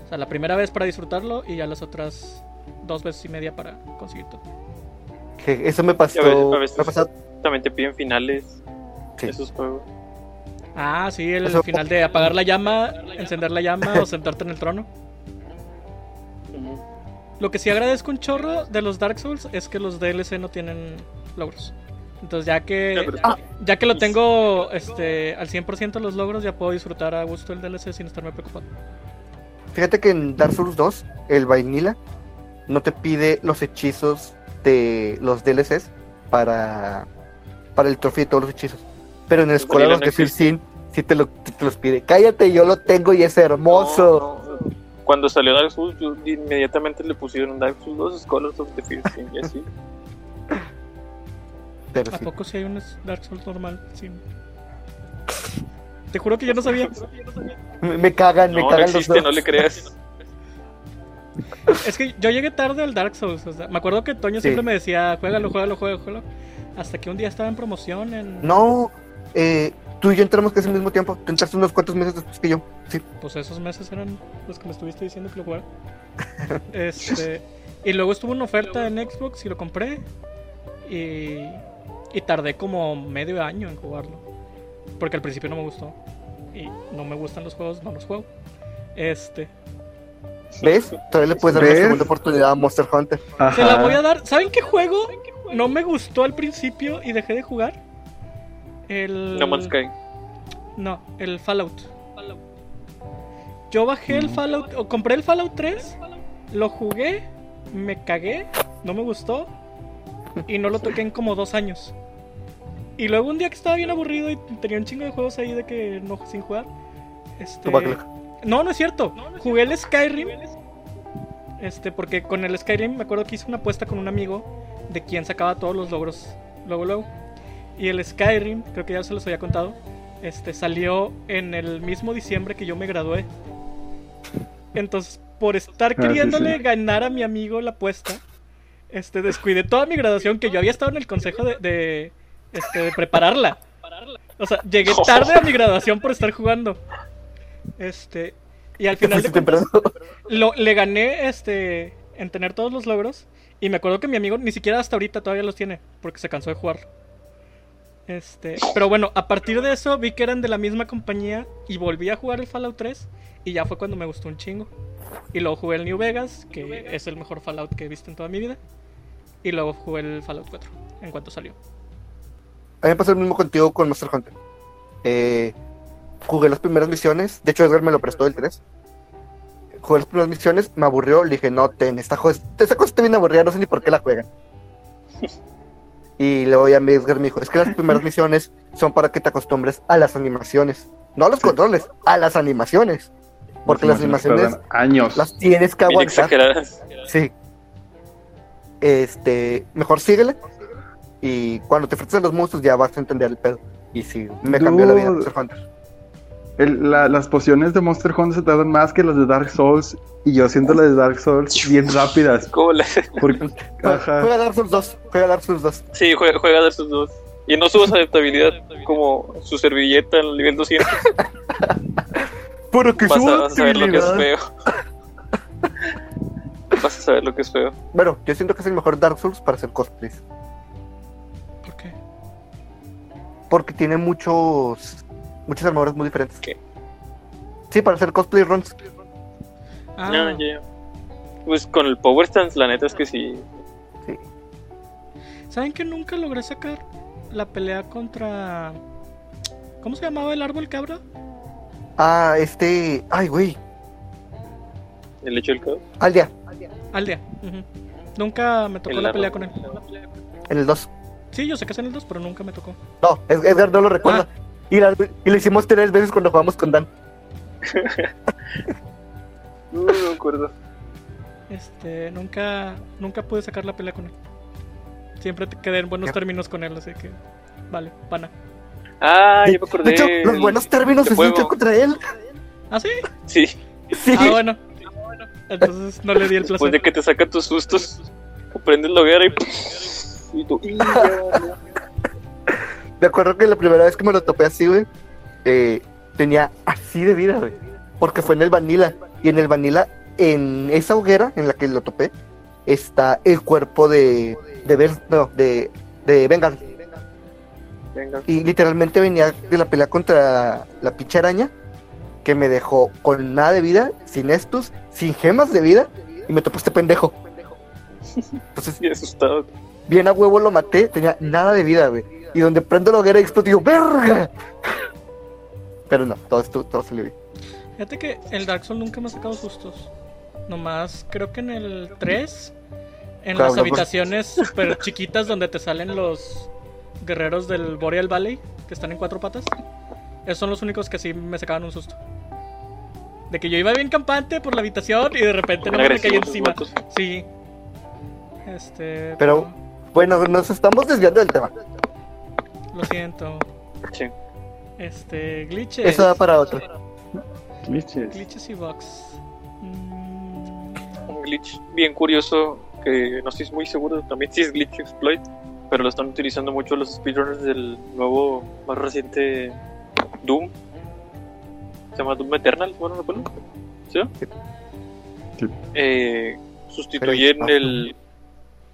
O sea, la primera vez para disfrutarlo y ya las otras dos veces y media para conseguir todo. Eso me pasó. A veces- a veces- me ha pasado- También te piden finales Sí. esos juegos. Ah, sí, el Eso- final de apagar la llama, encender la llama o sentarte en el trono. Lo que sí agradezco un chorro de los Dark Souls es que los DLC no tienen logros. Entonces ya Ya, que pero- Ah. ya que lo tengo este al 100% los logros, ya puedo disfrutar a gusto el DLC sin estarme preocupado. Fíjate que en Dark Souls 2, el Vainilla no te pide los hechizos de los DLCs para, para el trofeo y todos los hechizos. Pero en el Scholar Vanilla of no the Firsin sí te, lo, te los pide. Cállate, yo lo tengo y es hermoso. No, no. Cuando salió Dark Souls, yo inmediatamente le pusieron Dark Souls 2 Scholars of the First Sin y así. Pero ¿A sí. poco si hay un Dark Souls normal? Sí. Te juro que yo no sabía. Me, me cagan, me cagan los existe, dos. no le creas. Es que yo llegué tarde al Dark Souls. o sea, me acuerdo que Toño Sí. siempre me decía, juégalo, juégalo, juégalo, juégalo. Hasta que un día estaba en promoción en... No, eh, tú y yo entramos casi al mismo tiempo. Tú entraste unos cuantos meses después que yo. Sí. Pues esos meses eran los que me estuviste diciendo que lo jugara. Este, y luego estuvo una oferta en Xbox y lo compré. Y, y tardé como medio año en jugarlo. Porque al principio no me gustó. Y no me gustan los juegos, no los juego. Este, ¿Ves? Todavía le puedes dar una ¿Ves? segunda oportunidad a Monster Hunter. Ajá. se la voy a dar. ¿Saben qué juego no me gustó al principio y dejé de jugar? El. No Man's Sky. No, el Fallout. Yo bajé el Fallout, o compré el Fallout 3, lo jugué, me cagué, no me gustó y no lo toqué en como dos años. Y luego un día que estaba bien aburrido y tenía un chingo de juegos ahí de que no sin jugar. Este. No, no es cierto. Jugué el Skyrim. Este, porque con el Skyrim me acuerdo que hice una apuesta con un amigo de quien sacaba todos los logros luego luego. Y el Skyrim, creo que ya se los había contado, este salió en el mismo diciembre que yo me gradué. Entonces, por estar Ah, sí, queriéndole sí. ganar a mi amigo la apuesta, este descuidé toda mi graduación que yo había estado en el consejo de, de, este, de prepararla. O sea, llegué tarde a mi graduación por estar jugando. Este, y al final de cuentas, lo, le gané este en tener todos los logros. Y me acuerdo que mi amigo ni siquiera hasta ahorita todavía los tiene, porque se cansó de jugarlo. Este, pero bueno, a partir de eso vi que eran de la misma compañía y volví a jugar el Fallout 3 y ya fue cuando me gustó un chingo. Y luego jugué el New Vegas, que es el mejor Fallout que he visto en toda mi vida. Y luego jugué el Fallout 4 en cuanto salió. A mí me pasó lo mismo contigo con Monster Hunter. Eh, jugué las primeras misiones. De hecho, Edgar me lo prestó el 3. Jugué las primeras misiones, me aburrió. Le dije, no, ten, esta, cosa, esta cosa está bien aburrida, no sé ni por qué la juegan. Y luego ya Edgar me dijo, es que las primeras misiones son para que te acostumbres a las animaciones. No a los controles, a las animaciones. Porque las animaciones años. las tienes que aguantar. exageradas. Sí. Este, mejor síguele. Y cuando te enfrentes a los monstruos ya vas a entender el pedo. Y sí, me cambió la vida Hunter. El- la- las pociones de Monster Hunter se tardan más que las de Dark Souls. Y yo siento las de Dark Souls bien rápidas. ¿Cómo la- Porque, Juega, ajá. juega Dark Souls 2. Juega Dark Souls 2. Sí, juega, juega Dark Souls 2. Y no subas adaptabilidad como su servilleta en el nivel 200. Pero que Vas a, vas a saber lo que es feo. vas a saber lo que es feo. Bueno, yo siento que es el mejor Dark Souls para hacer cosplays. porque tiene muchos muchas armaduras muy diferentes. ¿Qué? Sí, para hacer cosplay runs. Ah, No, ya. Pues con el Power Stance, la neta es que sí. ¿Saben que nunca logré sacar la pelea contra. ¿Cómo se llamaba el árbol cabra? Ah, este. Ay, güey. El hecho del caos. Aldea, Aldea. ujú. Nunca me tocó la pelea con él. en el 2. Sí, yo sé que es en el 2, pero nunca me tocó. No, Ed- Edgar no lo recuerda. Y, la- y lo hicimos tres veces cuando jugamos con Dan. No, no me acuerdo. Este, nunca, nunca pude sacar la pelea con él. Siempre te quedé en buenos Ya. términos con él, así que. Vale, pana. Ah, De- ya me acordé. De hecho, los buenos términos se luchó contra él. ¿Ah, sí? Sí, Sí. Ah, bueno. Entonces no le di el después placer. de que te saca tus sustos, aprendes la hoguera y. y tú. Me acuerdo que la primera vez que me lo topé así, güey, eh, tenía así de vida, güey. Porque fue en el Vanilla. Y en el Vanilla, en esa hoguera en la que lo topé, está el cuerpo de. de no, de. de Bengal. Venga. Y literalmente venía de la pelea contra la pinche araña, que me dejó con nada de vida, sin estos, sin gemas de vida, y me topó este pendejo. Entonces, asustado. bien a huevo lo maté, tenía nada de vida, güey. Y donde prendo la hoguera y exploto, digo, ¡verga! Pero no, todo esto, todo salió bien. Fíjate que el Dark Souls nunca me ha sacado sustos. Nomás creo que en el 3, en Claro, las no, pues- habitaciones súper chiquitas donde te salen los guerreros del Boreal Valley, que están en cuatro patas. Esos son los únicos que sí me sacaban un susto. De que yo iba bien campante por la habitación y de repente no me los encima. Sí. Este. Pero- Bueno, nos estamos desviando del tema. Lo siento. Sí. Este. Glitches. Eso da para otro. Glitches. Glitches y bugs. Mm, Un glitch bien curioso que no estoy muy seguro también si es glitch exploit, pero lo están utilizando mucho los speedrunners del nuevo, más reciente Doom. Se llama Doom Eternal, bueno, recuerdo. ¿Sí? Sí. Eh, sustituyen el,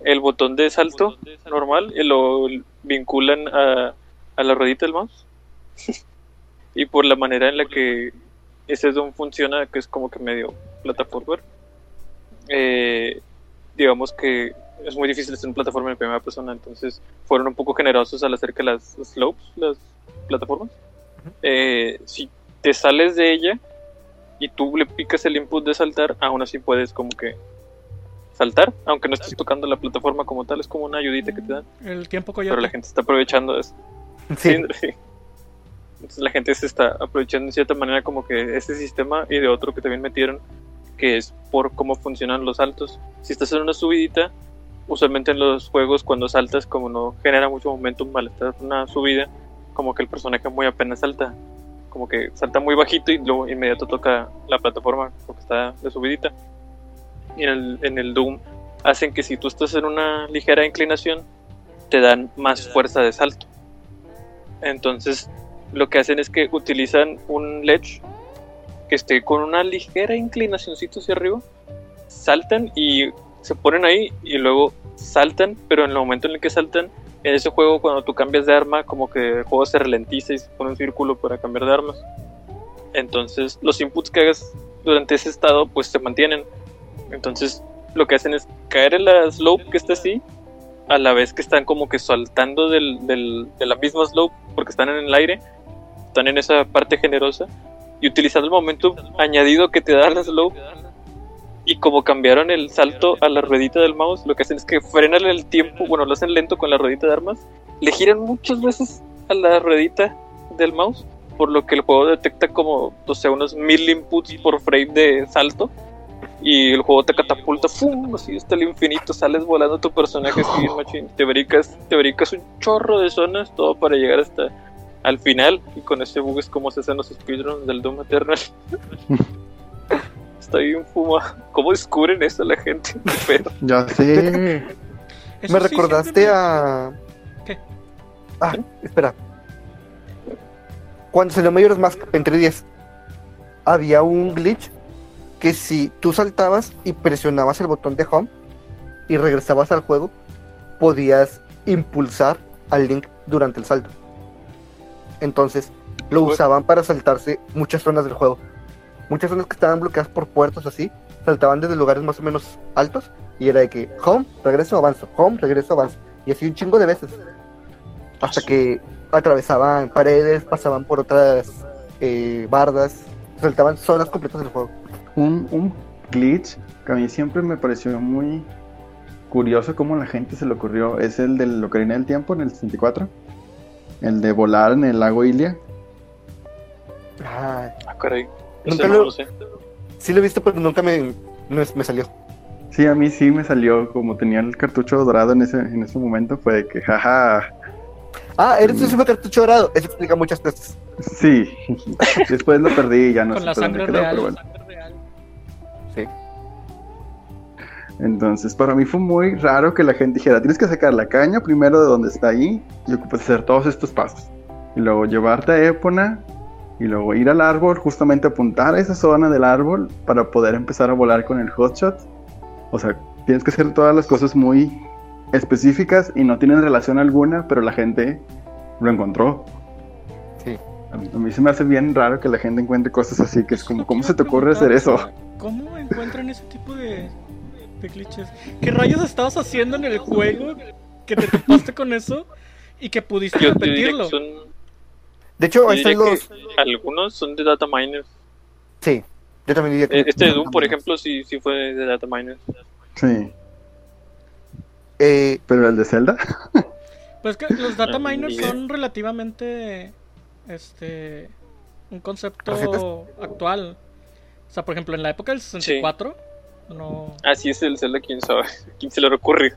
el botón de salto normal y lo vinculan a, a la ruedita del mouse. y por la manera en la que ese Doom funciona, que es como que medio plataforma, eh, digamos que es muy difícil hacer una plataforma en primera persona, entonces fueron un poco generosos al hacer que las slopes, las plataformas, eh, si te sales de ella y tú le picas el input de saltar, aún así puedes como que saltar, aunque no estés tocando la plataforma como tal, es como una ayudita que te dan, el tiempo pero la coyote. gente está aprovechando eso. Sí. Sí, sí. Entonces la gente se está aprovechando de cierta manera como que este sistema y de otro que también metieron, que es por cómo funcionan los saltos. Si estás en una subidita, usualmente en los juegos cuando saltas como no genera mucho momentum al estar en una subida, como que el personaje muy apenas salta, como que salta muy bajito y luego inmediato toca la plataforma porque está de subidita. Y en el, en el Doom hacen que si tú estás en una ligera inclinación, te dan más fuerza de salto. Entonces, lo que hacen es que utilizan un ledge que esté con una ligera inclinacióncito hacia arriba, saltan y se ponen ahí y luego saltan, pero en el momento en el que saltan, en ese juego cuando tú cambias de arma, como que el juego se ralentiza y se pone un círculo para cambiar de armas. Entonces, los inputs que hagas durante ese estado, pues se mantienen. Entonces, lo que hacen es caer en la slope que está así, a la vez que están como que saltando del, del- de la misma slope porque están en el aire, están en esa parte generosa y utilizando el momento añadido que te da la slope y como cambiaron el salto a la ruedita del mouse, lo que hacen es que frenan el tiempo, bueno, lo hacen lento con la ruedita de armas, le giran muchas veces a la ruedita del mouse, por lo que el juego detecta como, no sé, unos mil inputs por frame de salto y el juego te catapulta, ¡fum! así hasta el infinito, sales volando tu personaje así bien machín, te brincas, te brincas un chorro de zonas, todo para llegar hasta al final, y con ese bug es como se hacen los speedruns del Doom Eternal. Está bien fumado. ¿Cómo descubren eso la gente? Pero Ya sé. Me sí, recordaste a. ¿Qué? Ah, espera. Cuando salió Majora's Mask en 3DS, había un glitch que si tú saltabas y presionabas el botón de home y regresabas al juego, podías impulsar al Link durante el salto. Entonces lo Bueno. usaban para saltarse muchas zonas del juego. Muchas zonas que estaban bloqueadas por puertos así, saltaban desde lugares más o menos altos y era de que home, regreso, avanzo, home, regreso, avanzo. Y así un chingo de veces. Hasta que atravesaban paredes, pasaban por otras eh, bardas, saltaban zonas completas del juego. Un, un glitch que a mí siempre me pareció muy curioso cómo la gente se le ocurrió es el del Ocarina del Tiempo en el 64. El de volar en el lago Ilia. Ah, Ah, caray. Nunca lo- lo sé. sí lo he visto, pero nunca me, no es- me salió. Sí, a mí sí me salió, como tenía el cartucho dorado en ese, en ese momento, fue de que jaja. Ah, eres Mm. un super cartucho dorado. Eso explica muchas cosas. Sí, después lo perdí y ya no Con sé la por dónde quedó, real. pero bueno. Entonces, para mí fue muy raro que la gente dijera, tienes que sacar la caña primero de donde está ahí y ocupas hacer todos estos pasos. Y luego llevarte a Épona y luego ir al árbol, justamente apuntar a esa zona del árbol para poder empezar a volar con el hotshot. O sea, tienes que hacer todas las cosas muy específicas y no tienen relación alguna, pero la gente lo encontró. Sí. A mí, a mí se me hace bien raro que la gente encuentre cosas así, que es como, ¿cómo se te ocurre hacer eso? ¿Cómo encuentran ese tipo de, de glitches? ¿Qué rayos estabas haciendo en el juego que te topaste con eso y que pudiste Yo repetirlo? son. De hecho, yo ahí diría están los. algunos son de data miners. Sí, yo también diría que. Eh, Este de Doom, por ejemplo, sí, sí fue de data miners. Sí, Eh, pero el de Zelda, Pues que los data Ah, miners son relativamente este un concepto actual. O sea, por ejemplo, en la época del 64 no Así es el Zelda, quién sabe. ¿Quién se le ocurre?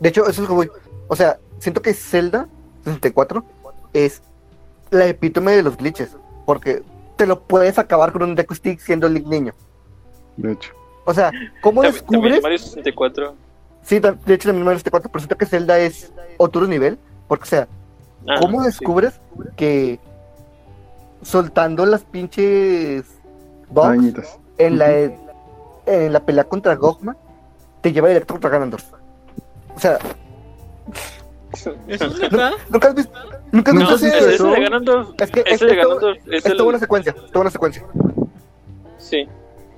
de hecho, eso es lo que voy. O sea, siento que Zelda 64 es la epítome de los glitches. Porque te lo puedes acabar con un deck stick siendo Link niño. de hecho. O sea, ¿cómo También, también descubres? Mario 64. Sí, de hecho también Mario 64, pero siento que Zelda es otro nivel. Porque, o sea, Ah, ¿cómo sí. descubres que soltando las pinches bombs en la, en la pelea contra Gogma te lleva directo contra Ganondorf? O sea, ¿Eso es verdad? ¿nunca has visto, nunca has visto ese- ese, eso- ese de Ganondorf. Es que ese es- de es Ganondorf es Es el. toda una secuencia, toda una secuencia. Sí.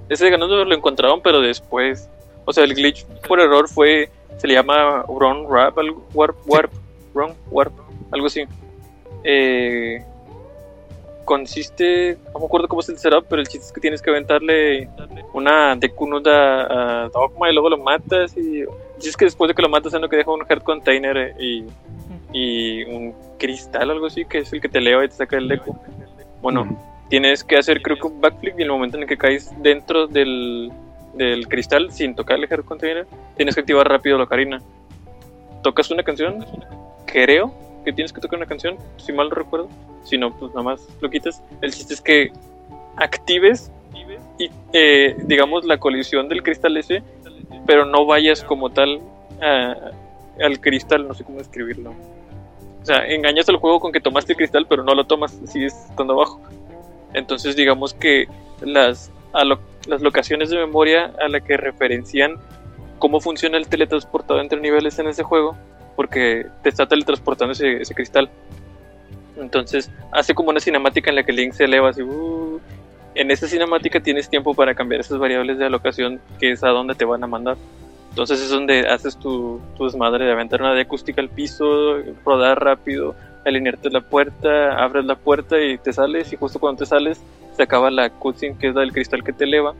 Ese de Ganondorf lo encontraron, pero después. O sea, el glitch por error fue. Se le llama Wrong Warp, algo, warp, warp, Wrong Warp, algo así. Eh, consiste. No me acuerdo cómo es el setup, pero el chiste es que tienes que aventarle una Dekunuda a Dogma y luego lo matas. Y chiste es que después de que lo matas, es lo que deja un Heart Container eh, y, y un cristal, algo así, que es el que te leva y te saca el Deku. Bueno, tienes que hacer creo que un backflip y en el momento en el que caes dentro del, del cristal sin tocar el Heart Container, tienes que activar rápido la ocarina. Tocas una canción, creo que tienes que tocar una canción, si mal no recuerdo. Si no, pues nada más lo quitas. El chiste es que actives y eh, digamos la colisión del cristal ese, pero no vayas como tal a- al cristal, no sé cómo describirlo. O sea, engañas al juego con que tomaste el cristal, pero no lo tomas, sigues estando abajo. Entonces, digamos que las, alo- las locaciones de memoria a la que referencian cómo funciona el teletransportado entre niveles en ese juego, porque te está teletransportando ese, ese cristal. Entonces, hace como una cinemática en la que Link se eleva así. "Uh". En esa cinemática tienes tiempo para cambiar esas variables de alocación, que es a dónde te van a mandar. Entonces es donde haces tu, tu desmadre de aventar una de acústica al piso, rodar rápido, alinearte la puerta, abres la puerta y te sales y justo cuando te sales se acaba la cutscene que es la del cristal que te eleva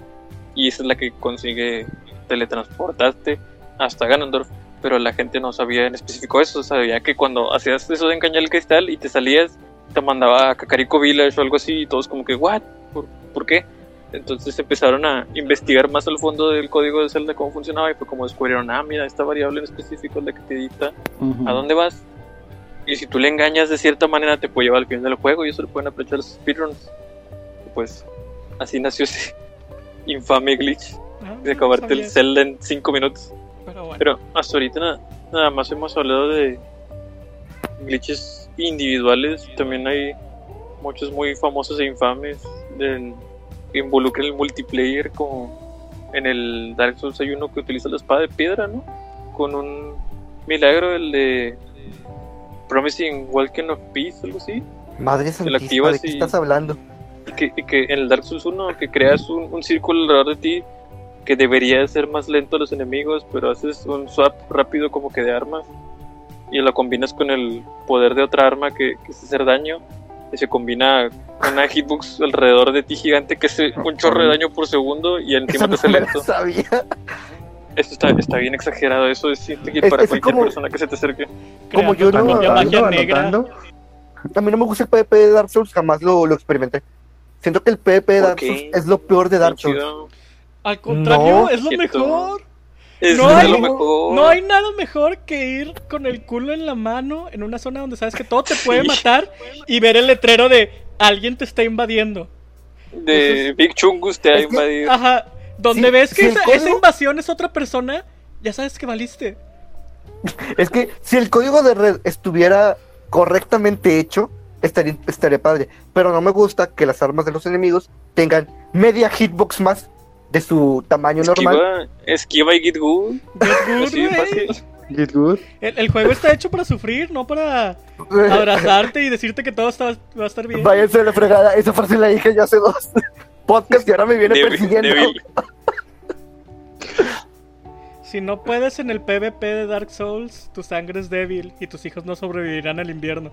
y esa es la que consigue teletransportarte hasta Ganondorf pero la gente no sabía en específico eso, sabía que cuando hacías eso de engañar el cristal y te salías te mandaba a Kakariko Village o algo así y todos como que what, ¿por, ¿por qué? Entonces empezaron a investigar más al fondo del código de Zelda cómo funcionaba y fue como descubrieron, ah, mira, esta variable en específico es la que te dicta a dónde vas. Y si tú le engañas de cierta manera, te puede llevar al final del juego y eso lo pueden aprovechar los speedruns. Pues así nació ese infame glitch Ah, de acabarte el Zelda en 5 minutos. Pero bueno. Pero hasta ahorita nada, nada más hemos hablado de glitches individuales. También hay muchos muy famosos e infames que involucran el multiplayer, como en el Dark Souls hay uno que utiliza la espada de piedra, ¿no? Con un milagro, el de Promising Walking of Peace, algo así. Madre El santísima, ¿de qué estás hablando? Y que, y que en el Dark Souls 1 que creas un, un círculo alrededor de ti que debería ser más lento a los enemigos, pero haces un swap rápido como que de armas y lo combinas con el poder de otra arma que, que es hacer daño y se combina una hitbox alrededor de ti gigante que hace un chorro de daño por segundo y encima Eso te hace lento. sabía. Esto está, está bien exagerado, eso es siento que Es- para es cualquier como- persona que se te acerque. Como yo no- Anotando, anotando. A mí no me gusta el PvP de Dark Souls, jamás lo, lo experimenté. Siento que el PvP de ¿Por Dark? Souls es lo peor de Dark Souls. Al contrario, No, es lo cierto. mejor. Es No hay- lo mejor. No hay nada mejor que ir con el culo en la mano en una zona donde sabes que todo te puede Sí. matar y ver el letrero de alguien te está invadiendo. de Big Chungus te ha que- invadido. Ajá. Donde Sí, ves que esa, esa invasión es otra persona, ya sabes que valiste. Es que si el código de red estuviera correctamente hecho, estaría, estaría padre. Pero no me gusta que las armas de los enemigos tengan media hitbox más de su tamaño normal. Esquiva, y get good. Get good, fácil. Get. El, el juego está hecho para sufrir, no para abrazarte y decirte que todo está- va a estar bien. Váyanse de la fregada. Esa frase la dije yo hace dos podcasts y ahora me viene Débil, persiguiendo. débil. Si no puedes en el PvP de Dark Souls, tu sangre es débil y tus hijos no sobrevivirán al invierno.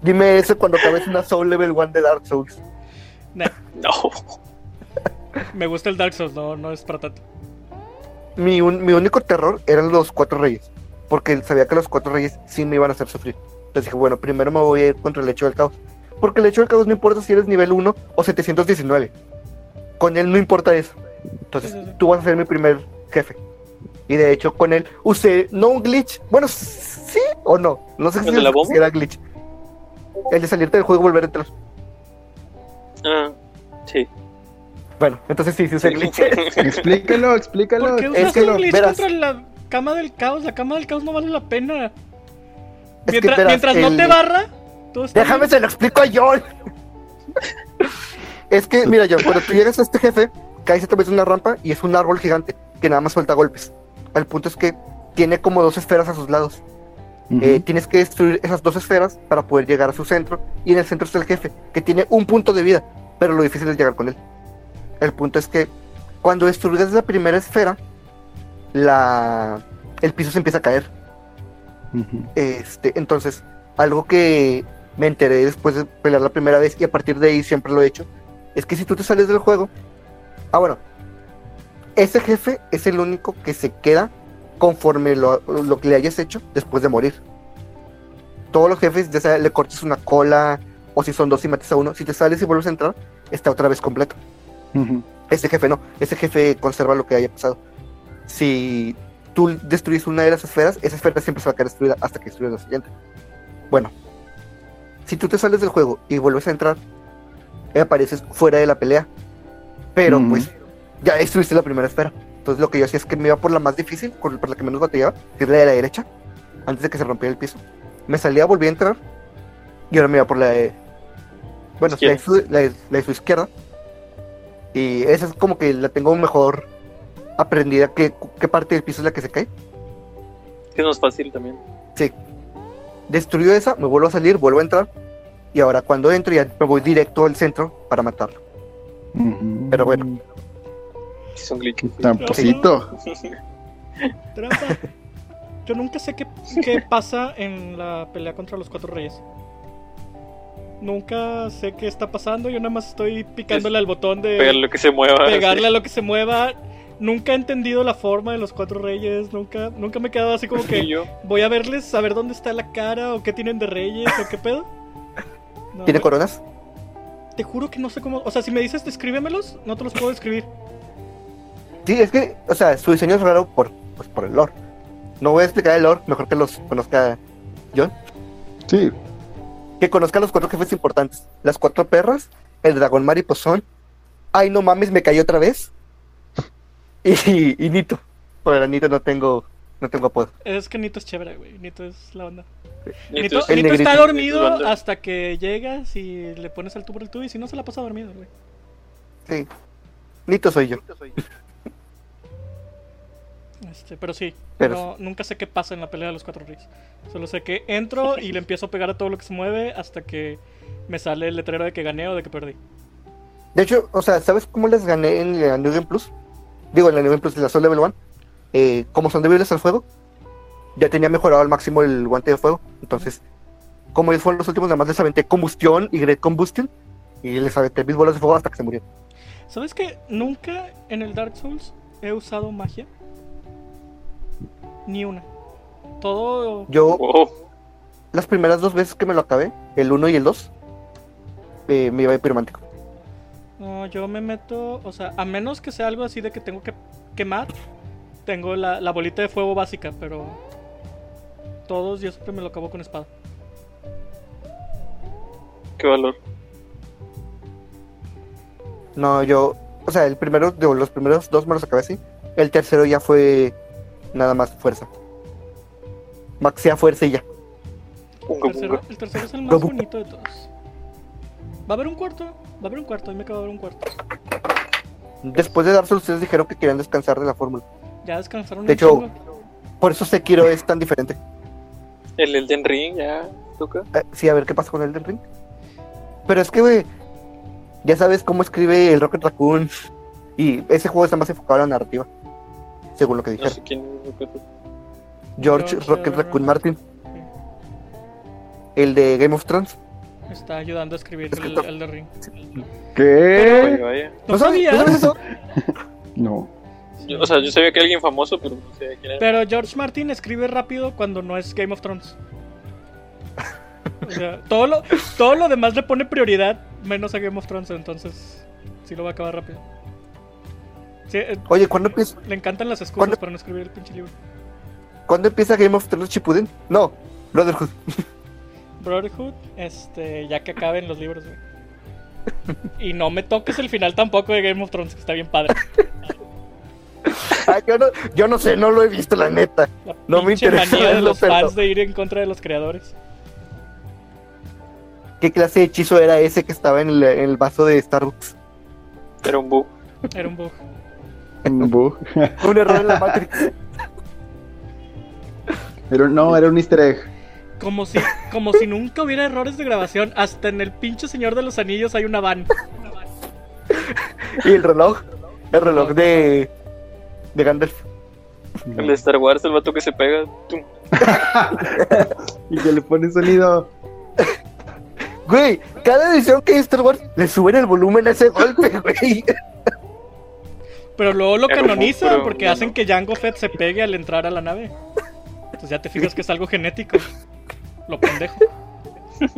Dime eso cuando acabes una Soul Level 1 de Dark Souls. Nah, No. me gusta el Dark Souls, no, no es para tanto. Mi, un- mi único terror eran los cuatro reyes. Porque sabía que los cuatro reyes sí me iban a hacer sufrir. Entonces dije, bueno, primero me voy a ir contra el hecho del caos. Porque el hecho del caos no importa si eres nivel 1 o 719. Con él no importa eso. Entonces Sí, sí, sí. tú vas a ser mi primer jefe. Y de hecho con él usé no un glitch. Bueno, sí o no. No sé ¿El si, la si era glitch. El de salirte del juego y volver a entrar. Ah, sí. Bueno, entonces sí, sí usé glitch. Explícalo, explícalo. ¿Por qué es usaste que un glitch verás. contra la cama del caos? La cama del caos no vale la pena. Es Mientras, verás, mientras no te barra, todo está Déjame bien. se lo explico a John. es que, mira, John, cuando tú llegas a este jefe, caes a través de una rampa y es un árbol gigante que nada más suelta golpes. El punto es que tiene como dos esferas a sus lados. Eh, tienes que destruir esas dos esferas para poder llegar a su centro. Y en el centro está el jefe, que tiene un punto de vida, pero lo difícil es llegar con él. El punto es que cuando destruyes la primera esfera, la... el piso se empieza a caer. Este, entonces, algo que me enteré después de pelear la primera vez y a partir de ahí siempre lo he hecho, es que si tú te sales del juego, ah bueno, ese jefe es el único que se queda conforme lo, lo que le hayas hecho después de morir. Todos los jefes, ya sea le cortes una cola o si son dos y mates a uno, si te sales y vuelves a entrar, está otra vez completo. Ese jefe no, ese jefe conserva lo que haya pasado. Si tú destruyes una de las esferas, esa esfera siempre se va a quedar destruida hasta que destruyas la siguiente. Bueno, si tú te sales del juego y vuelves a entrar, apareces fuera de la pelea. Pero pues ya destruiste la primera esfera. Entonces lo que yo hacía es que me iba por la más difícil, por, por la que menos batallaba, que es la de la derecha, antes de que se rompiera el piso. Me salía, volví a entrar y ahora me iba por la de... Bueno, la de, su, la de- la de su izquierda. Y esa es como que la tengo mejor aprendida que qué parte del piso es la que se cae. Que no es fácil también. Destruyo esa, me vuelvo a salir, vuelvo a entrar. Y ahora cuando entro ya me voy directo al centro para matarlo. Pero bueno. Sí, sí. Tramposito. Trampa. Yo nunca sé qué, qué pasa en la pelea contra los cuatro reyes. Nunca sé qué está pasando. Yo nada más estoy picándole al botón de Pegarle lo que se mueva. pegarle sí. a lo que se mueva. Nunca he entendido la forma de los cuatro reyes. Nunca, nunca me he quedado así como que yo, voy a verles a ver dónde está la cara o qué tienen de reyes o qué pedo. No, ¿Tiene coronas? te juro que no sé cómo. O sea, si me dices descríbemelos, no te los puedo describir. Sí, es que, o sea, su diseño es raro por, pues, por el lore. No voy a explicar el lore, mejor que los conozca John. Sí. Que conozca los cuatro jefes importantes. Las cuatro perras, el dragón mariposón. Ay, no mames, me cayó otra vez. Y, y Nito. Por Nito no tengo, no tengo apodo. Es que Nito es chévere, güey. Nito es la onda. Nito Nito, es- el Nito está dormido Nito hasta que llegas y le pones al tú por el tú y si no se la pasa dormido, güey. Sí. Nito soy yo. Este, pero sí, Pero- no- nunca sé qué pasa en la pelea de los cuatro reyes. Solo sé que entro y le empiezo a pegar a todo lo que se mueve hasta que me sale el letrero de que gané o de que perdí. De hecho, o sea, ¿sabes cómo les gané en la New Game Plus? Digo, en la New Game Plus de la Soul Level 1. Eh, como son débiles al fuego, ya tenía mejorado al máximo el guante de fuego. Entonces, como ellos fueron los últimos, además les aventé combustión y Great Combustion. Y les aventé mis bolas de fuego hasta que se murieron. ¿Sabes que nunca en el Dark Souls he usado magia? Ni una. Todo. Yo, Wow. las primeras dos veces que me lo acabé, el 1 y el 2, eh, me iba de piromántico. No, yo me meto. O sea, a menos que sea algo así de que tengo que quemar, tengo la, la bolita de fuego básica, pero. Todos yo siempre me lo acabo con espada. Qué valor. No, yo, o sea, el primero, digo, los primeros dos me los acabé así. El tercero ya fue nada más fuerza. Maxia fuerza y ya. El tercero, el es el más bonito de todos. Va a haber un cuarto, va a haber un cuarto, ahí me acabo de ver un cuarto. Después de darse, ustedes dijeron que querían descansar de la fórmula. Ya descansaron De hecho- chingo. Por eso Sekiro es tan diferente. El Elden Ring ya toca. Eh, sí, a ver qué pasa con Elden Ring. Pero es que, güey, ya sabes cómo escribe el Rocket Raccoon. Y ese juego está más enfocado a la narrativa. Según lo que No dijeron. sé quién. George George, Rocket Raccoon Martin. El de Game of Thrones. Está ayudando a escribir el, Escritor. el de Ring. ¿Qué? Vaya, vaya. No sabía. ¿No sabes eso? No. Yo- o sea, yo sabía que alguien famoso, pero no sé quién era. Pero George Martin escribe rápido cuando no es Game of Thrones. O sea, todo lo, todo lo demás le pone prioridad, menos a Game of Thrones, entonces sí lo va a acabar rápido. Sí, eh, Oye, ¿cuándo empieza, le encantan las excusas ¿Cuándo? para no escribir el pinche libro. ¿cuándo empieza Game of Thrones Chipuden? No, Brotherhood. Brotherhood, este, ya que acaben los libros, güey. Y no me toques el final tampoco de Game of Thrones, que está bien padre. Ah, yo, no, yo no sé, no lo he visto, la neta. La No me interesa manía de los de ir en contra de los creadores. ¿Qué clase de hechizo era ese que estaba en el, en el vaso de Starbucks? Era un bug. Era un bug. Un bug. Un error en la Matrix. Pero no, era un easter egg. Como si, como si nunca hubiera errores de grabación. Hasta en el pinche Señor de los Anillos hay una van. Y el reloj. El reloj de. de Gandalf. El de Star Wars, el vato que se pega. Y que le pone sonido. Güey, cada edición que hay de Star Wars le suben el volumen a ese golpe, güey. Pero luego lo canonizan pero porque hacen no. que Jango Fett se pegue al entrar a la nave. Entonces ya te fijas que es algo genético. Lo pendejo.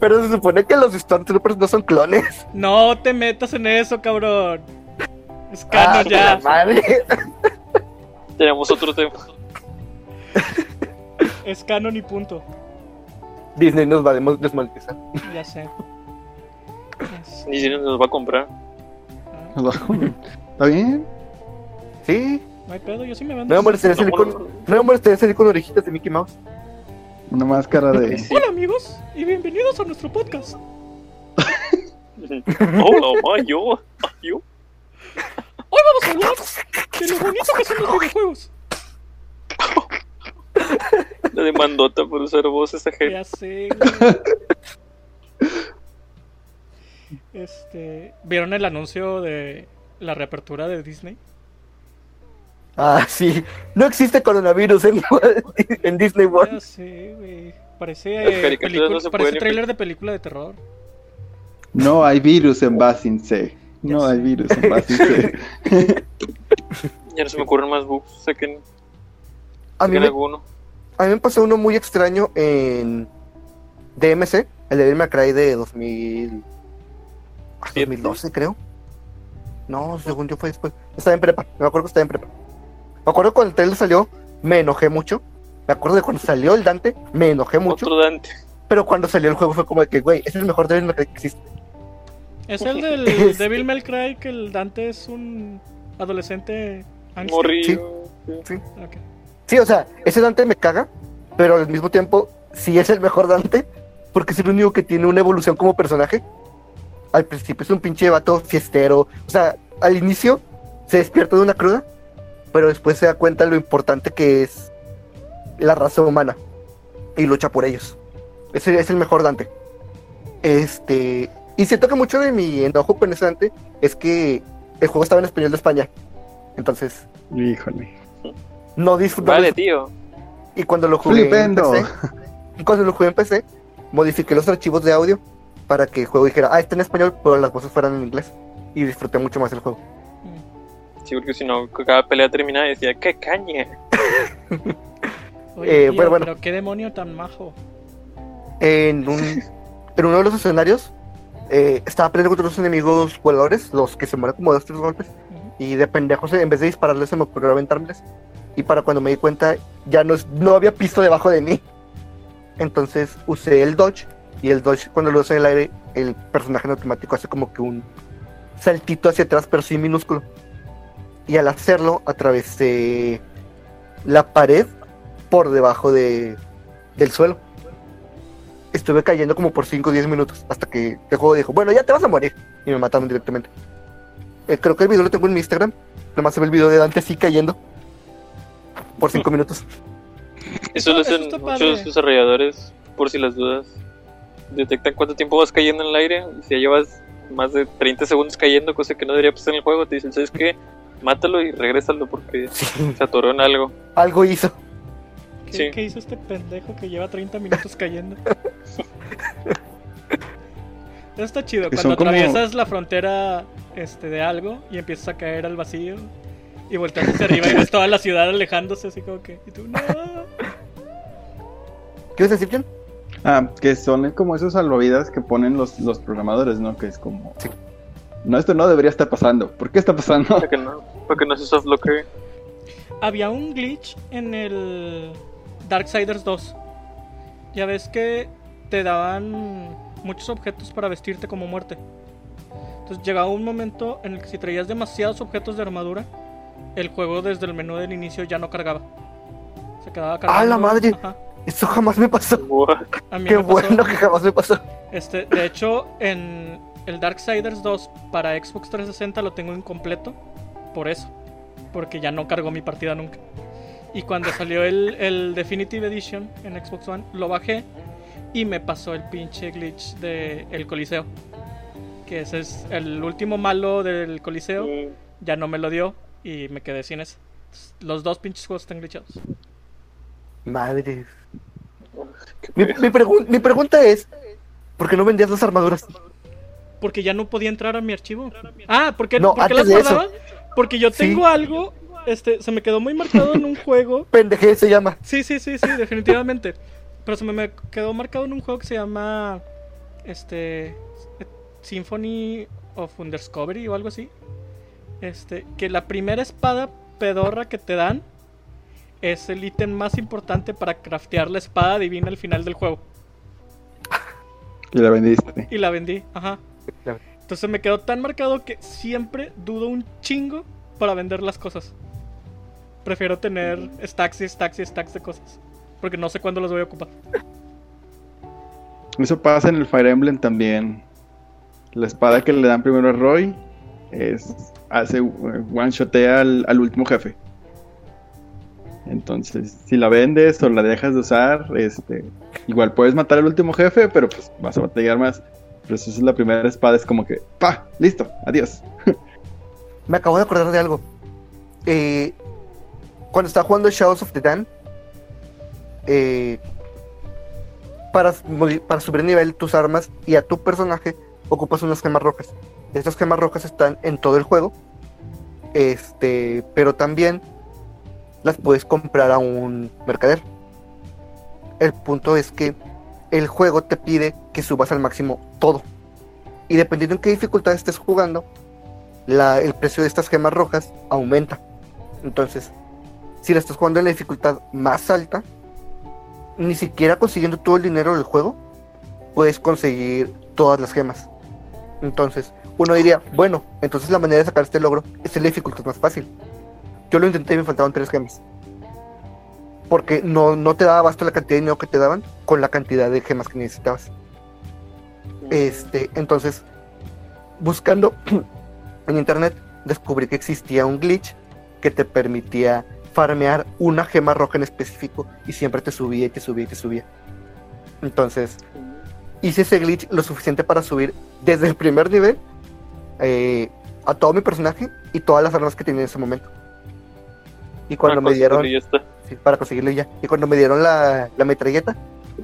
Pero se supone que los Stormtroopers no son clones. No te metas en eso, cabrón. Es Ah, canon la ya. madre. Tenemos otro tema. Es canon y punto. Disney nos va a desmonetizar. Ya sé. Siquiera nos va a comprar. ¿Está bien? no Sí, hay pedo, yo sí me vendo. no me molestaría salir con, no me salir con orejitas de Mickey Mouse. Una máscara de. Hola amigos y bienvenidos a nuestro podcast. Hola, Mayo. Mayo. Hoy vamos a hablar de lo bonito que son los videojuegos. La demandota por usar voces ajenas. Ya sé, güey. Este, ¿vieron el anuncio de la reapertura de Disney? Ah, sí. No existe coronavirus en, en Disney World. Ya sé, güey. Parece, eh, película- no parece trailer de película de terror. No hay virus en Basinse. No Ya hay virus en Basinse. Ya no se me ocurren más bugs. Saquen, A mí, me, alguno. a mí me pasó uno muy extraño en DMC, el de Cry de 2000, ah, ¿Siete? 2012, creo. No, según yo fue después. Estaba en prepa, me acuerdo que estaba en prepa. Me acuerdo cuando el trailer salió, me enojé mucho. Me acuerdo de cuando salió el Dante, me enojé mucho. Otro Dante. Pero cuando salió el juego fue como de que, güey, ese es el mejor Devil May Cry que existe. Es el del Es- Devil May Cry que el Dante es un adolescente? Morrillo. Sí. Ok. Sí, o sea, ese Dante me caga, pero al mismo tiempo sí es el mejor Dante, porque es el único que tiene una evolución como personaje. Al principio es un pinche vato fiestero, o sea, al inicio se despierta de una cruda pero después se da cuenta lo importante que es la raza humana y lucha por ellos. Ese es el mejor Dante. Este, y siento que mucho de mi enojo con ese Dante es que el juego estaba en español de España. Entonces, Híjole. no disfruté. Vale, tío. Y cuando lo jugué en Flipendo. PC, y cuando lo jugué en PC, modifiqué los archivos de audio para que el juego dijera, ah, está en español, pero las voces fueran en inglés. Y disfruté mucho más el juego. Sí, porque si no, cada pelea terminaba y decía, ¡qué caña! Oye, Eh, tío, bueno, bueno. pero qué demonio tan majo. En, un, en uno de los escenarios, eh, estaba peleando contra unos enemigos voladores, los que se mueren como dos tres golpes. Y de pendejos, en vez de dispararles, se me ocurrió aventármeles. Y para cuando me di cuenta, ya no, es- no había pisto debajo de mí. Entonces usé el dodge. Y el dodge, cuando lo uso en el aire, el personaje en automático hace como que un saltito hacia atrás, pero sí minúsculo. Y al hacerlo, atravesé la pared por debajo de, del suelo. Estuve cayendo como por 5 o 10 minutos hasta que el juego dijo, bueno, ya te vas a morir. Y me mataron directamente. Eh, creo que el video lo tengo en mi Instagram. Nomás se ve el video de Dante así cayendo. Por 5 minutos. Eso lo hacen muchos padre. desarrolladores, por si las dudas. Detectan cuánto tiempo vas cayendo en el aire. Y si ya llevas más de 30 segundos cayendo, cosa que no debería pasar en el juego, te dicen, ¿sabes qué? Mátalo y regrésalo porque Sí, se atoró en algo. algo hizo. ¿Qué, Sí. qué hizo este pendejo que lleva 30 minutos cayendo? Eso está chido, cuando como- atraviesas la frontera este, de algo y empiezas a caer al vacío y volteas hacia arriba y ves toda la ciudad alejándose así como que... Y tú, no. ¿Qué vas a decir? Ah, que son como esos salvavidas que ponen los, los programadores, ¿no? Que es como. Sí. No, esto no debería estar pasando. ¿Por qué está pasando? Para que no, para que no se softlocker. Había un glitch en el Darksiders 2. Ya ves que te daban muchos objetos para vestirte como muerte. Entonces llegaba un momento en el que si traías demasiados objetos de armadura, el juego desde el menú del inicio ya no cargaba. Se quedaba cargando. ¡Ah, la madre! Ajá. Eso jamás me pasó. What? A mí Qué me pasó. bueno que jamás me pasó. Este, de hecho, en el Darksiders 2 para Xbox 360 lo tengo incompleto. Por eso. Porque ya no cargó mi partida nunca. Y cuando salió el, el Definitive Edition en Xbox One, lo bajé y me pasó el pinche glitch de el Coliseo. Que ese es el último malo del Coliseo. Ya no me lo dio y me quedé sin eso. Los dos pinches juegos están glitchados. Madre. Mi, mi pregun- mi pregunta es: ¿por qué no vendías las armaduras? Porque ya no podía entrar a mi archivo. Ah, ¿por qué, No, ¿por qué las guardaba? Porque yo Sí. tengo algo, este, se me quedó muy marcado en un juego. Pendeje se llama. Sí, sí, sí, sí, definitivamente. Pero se me, me quedó marcado en un juego que se llama, este, Symphony of Undiscovery o algo así. Este, que la primera espada pedorra que te dan es el ítem más importante para craftear la espada divina al final del juego. Y la vendiste. Y la vendí, ajá. Entonces me quedó tan marcado que siempre dudo un chingo para vender las cosas. Prefiero tener stacks y stacks y stacks de cosas. Porque no sé cuándo los voy a ocupar. Eso pasa en el Fire Emblem también. La espada que le dan primero a Roy es hace one shotea al, al último jefe. Entonces, si la vendes o la dejas de usar, este, igual puedes matar al último jefe, pero pues vas a batallar más. Pero si es la primera espada, es como que, pa, listo, adiós. Me acabo de acordar de algo. Eh, cuando estaba jugando Shadows of the Dam, eh, para, para subir nivel tus armas y a tu personaje ocupas unas gemas rojas. Estas gemas rojas están en todo el juego. Este, pero también las puedes comprar a un mercader. El punto es que el juego te pide que subas al máximo todo. Y dependiendo en qué dificultad estés jugando, el precio de estas gemas rojas aumenta. Entonces, si la estás jugando en la dificultad más alta, ni siquiera consiguiendo todo el dinero del juego, puedes conseguir todas las gemas. Entonces, uno diría, bueno, entonces la manera de sacar este logro es en la dificultad más fácil. Yo lo intenté y me faltaban tres gemas. Porque no, no te daba abasto la cantidad de dinero que te daban con la cantidad de gemas que necesitabas. Este, entonces, buscando en internet, descubrí que existía un glitch que te permitía farmear una gema roja en específico y siempre te subía y te subía y te subía. Entonces, hice ese glitch lo suficiente para subir desde el primer nivel eh, a todo mi personaje y todas las armas que tenía en ese momento. Y cuando Una me dieron, sí, para conseguirlo ya. Y cuando me dieron la, la metralleta,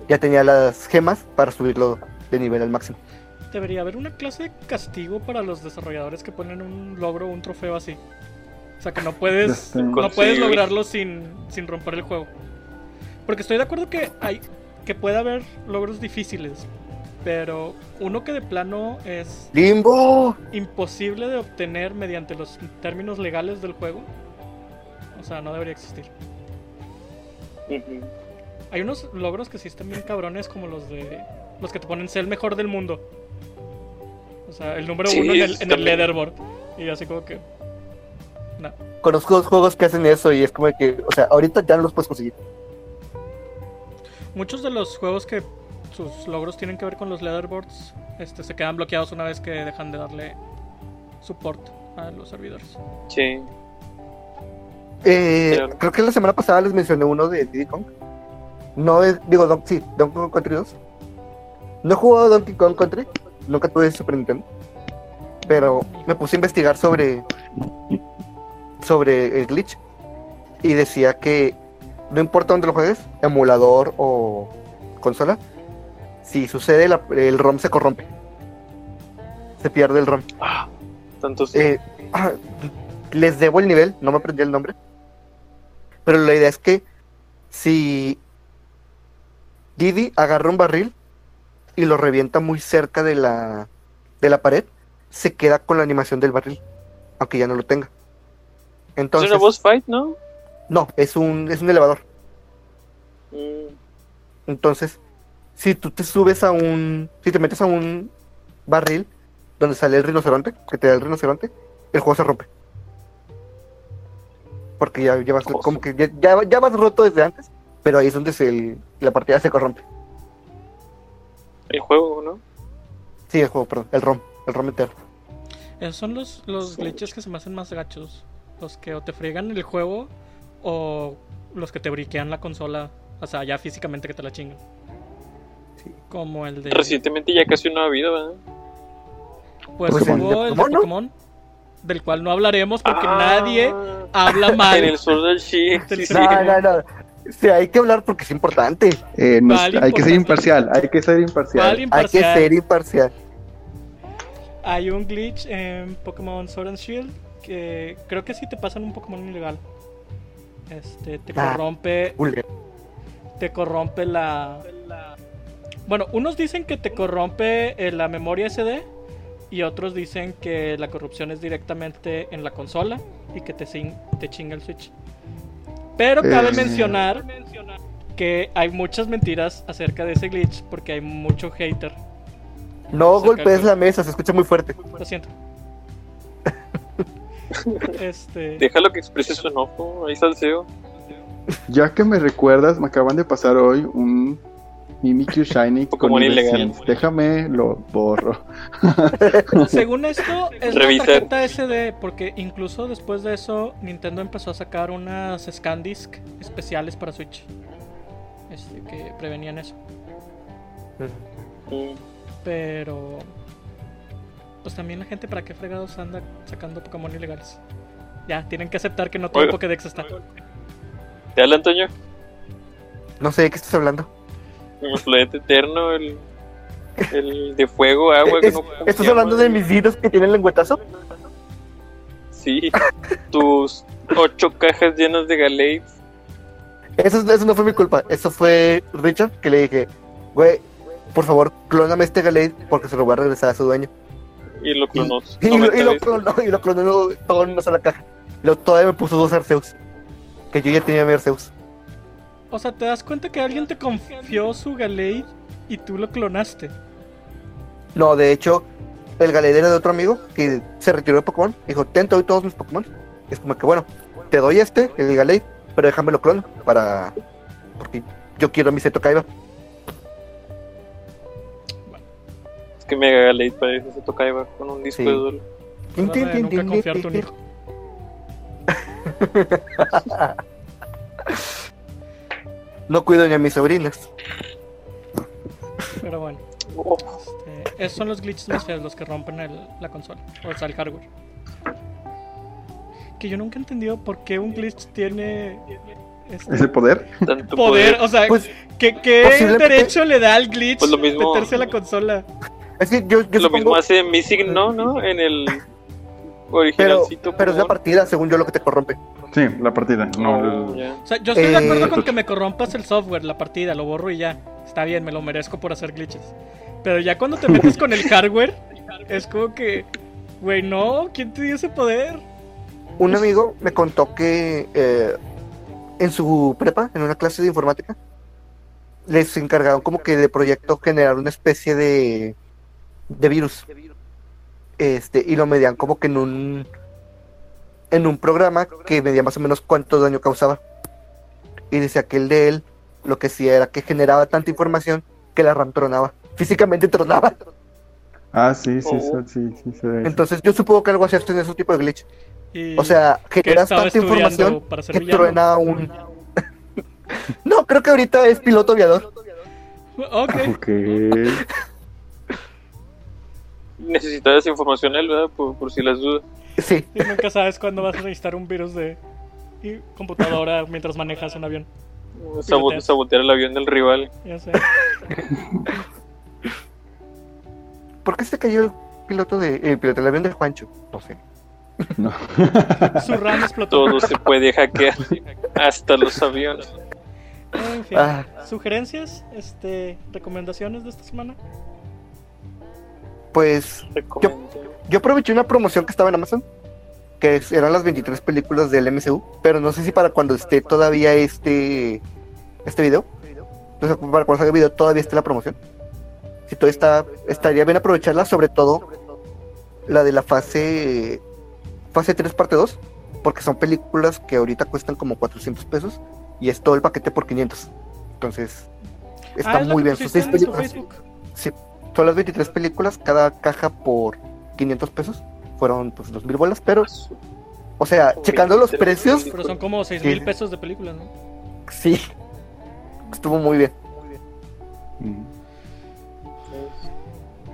ya tenía las gemas para subirlo de nivel al máximo. Debería haber una clase de castigo para los desarrolladores que ponen un logro o un trofeo así. O sea, que no puedes, Este, no puedes lograrlo sin, sin romper el juego. Porque estoy de acuerdo que hay que puede haber logros difíciles, pero uno que de plano es ¡Limbo! imposible de obtener mediante los términos legales del juego. O sea, no debería existir. Hay unos logros que sí están bien cabrones como los de los que te ponen ser el mejor del mundo. O sea, el número Sí, uno en el, en el leaderboard. Y así como que... No. Conozco dos juegos que hacen eso y es como que, o sea, ahorita ya no los puedes conseguir. Muchos de los juegos que sus logros tienen que ver con los leaderboards este, se quedan bloqueados una vez que dejan de darle support a los servidores. Sí. Eh, creo que la semana pasada les mencioné uno de Diddy Kong. No es, digo, Don- sí, Donkey Kong Country 2. No he jugado Donkey Kong Country, nunca tuve Super Nintendo. Pero me puse a investigar sobre, sobre el glitch y decía que no importa dónde lo juegues, emulador o consola, si sucede la- el ROM se corrompe. Se pierde el ROM. Ah, tantos. Eh, ah, les debo el nivel, no me aprendí el nombre. Pero la idea es que si Didi agarra un barril y lo revienta muy cerca de la, de la pared, se queda con la animación del barril, aunque ya no lo tenga. es Entonces, una boss fight, ¿no? no, es un, es un elevador. Mm, Entonces, si tú te subes a un, si te metes a un barril donde sale el rinoceronte, que te da el rinoceronte, el juego se rompe. Porque ya llevas, Cosa. como que ya, ya, ya vas roto desde antes, pero ahí es donde se, la partida se corrompe. el juego, ¿no? Sí, el juego, perdón, el ROM, el ROM entero. Esos son los, los glitches que se me hacen más gachos. Los que o te friegan el juego o los que te briquean la consola. O sea, ya físicamente que te la chingan. Sí. Como el de... Recientemente ya casi no ha habido, ¿verdad? Pues, Pues el de hubo el de Pokémon, ¿no? Del cual no hablaremos porque Ah, nadie habla mal. En el Sword and Shield. Del sí, Sí. No, no, no. Sí, hay que hablar porque es importante. Eh, nos- Vale, hay que ser imparcial, hay que ser imparcial. Hay que ser imparcial. Hay un glitch en Pokémon Sword and Shield que creo que sí te pasan un Pokémon ilegal. Este, te Ah. corrompe, Vulgar. te corrompe la... Bueno, unos dicen que te corrompe eh, la memoria SD y otros dicen que la corrupción es directamente en la consola y que te, chinga el Switch. Pero cabe Eh. mencionar que hay muchas mentiras acerca de ese glitch porque hay mucho hater. No golpees la mesa, se escucha muy fuerte. Lo siento. este. Déjalo que exprese su enojo. Ahí salseo. Ya que me recuerdas, me acaban de pasar hoy un Mimikyu Shiny con ilegal. 100. Déjame lo borro. Según esto, es Revisar. la tarjeta SD, porque incluso después de eso, Nintendo empezó a sacar unas ScanDisk especiales para Switch. Este, que prevenían eso. Mm, Pero. Pues también la gente, ¿para qué fregados anda sacando Pokémon ilegales? Ya, tienen que aceptar que no todo. Pokédex está. ¿Te habla Antonio? No sé de qué estás hablando. El planeta eterno, el, el de fuego, agua. que Es- no ¿Estás hablando de mis vidas que tienen lengüetazo? Sí, tus ocho cajas llenas de Galates. Eso, eso no fue mi culpa. Eso fue Richard que le dije, güey, por favor, clóname este Galate porque se lo voy a regresar a su dueño. Y lo clonó. y lo, 90 y lo veces. clonó, y lo clonó todo en una sola caja. Luego todavía me puso dos Arceus. Que yo ya tenía mi Arceus. O sea, ¿te das cuenta que alguien te confió su Galade y tú lo clonaste? No, de hecho, el Galate era de otro amigo que se retiró de Pokémon. Dijo, ten, te doy todos mis Pokémon. Es como que, bueno, te doy este, el Galate, pero déjame lo clono para... Porque yo quiero mi Seto Kaiba. Es que Mega Galate parece se toca con un disco Sí. de duelo. Nunca confiar tu hijo. No cuido ni a mis sobrinas. Pero bueno, Oh, este, esos son los glitches más feos, los que rompen el- la consola, o sea, el hardware. Que yo nunca he entendido por qué un glitch tiene este, Ese poder. tanto poder, o sea, Pues ¿qué, qué derecho le da al glitch Pues lo mismo- meterse a la consola? es que yo, yo Lo supongo, mismo hace Missing, ¿no? ¿no? En el pero, originalcito. pero es la partida, según yo, lo que te corrompe. Sí, la partida. No, Oh, el- ya. O sea, yo estoy de Eh, acuerdo con que me corrompas el software, la partida, lo borro y ya. Está bien, me lo merezco por hacer glitches. Pero ya cuando te metes con el hardware, es como que, güey, no, ¿quién te dio ese poder? Un amigo me contó que eh, en su prepa, en una clase de informática, les encargaron como que de proyecto generar una especie de, de virus. Este, y lo medían como que en un en un programa que medía más o menos cuánto daño causaba. Y decía que el de él lo que sí era que generaba tanta información que la RAM tronaba. Físicamente tronaba. Ah, sí, sí, Oh. sí, sí, sí, ve. Entonces yo supongo que algo así es ese tipo de glitch. O sea, generas tanta información que villano. truena un... no, creo que ahorita es piloto aviador. Ok. Ok. Necesitaba esa información él, ¿verdad? Por, por si las dudas. Sí, Y nunca sabes cuándo vas a necesitar un virus de y computadora mientras manejas un avión. Sabotear el avión del rival. Ya sé. ¿por qué se cayó el piloto de el piloto del avión de Juancho? No sé. No. Su RAM explotó. Todo se puede hackear. Hasta los aviones. En fin. Ah. ¿Sugerencias? Este, ¿Recomendaciones de esta semana? Pues yo aproveché una promoción que estaba en Amazon, que es- eran las 23 películas del MCU, pero no sé si para cuando esté todavía este este video, entonces para cuando salga el video todavía esté la promoción. Si todavía está, estaría bien aprovecharla, sobre todo la de la fase fase 3 parte 2, porque son películas que ahorita cuestan como 400 pesos y es todo el paquete por 500. Entonces, está Ah, muy bien. Pusiste seis películas. Facebook. Sí, son las 23 películas, cada caja por 500 pesos. Fueron pues 2000 bolas, pero, o sea, checando los 23 precios, Pero son como 6 Sí. mil pesos de película, ¿no? sí, estuvo muy bien. Mm.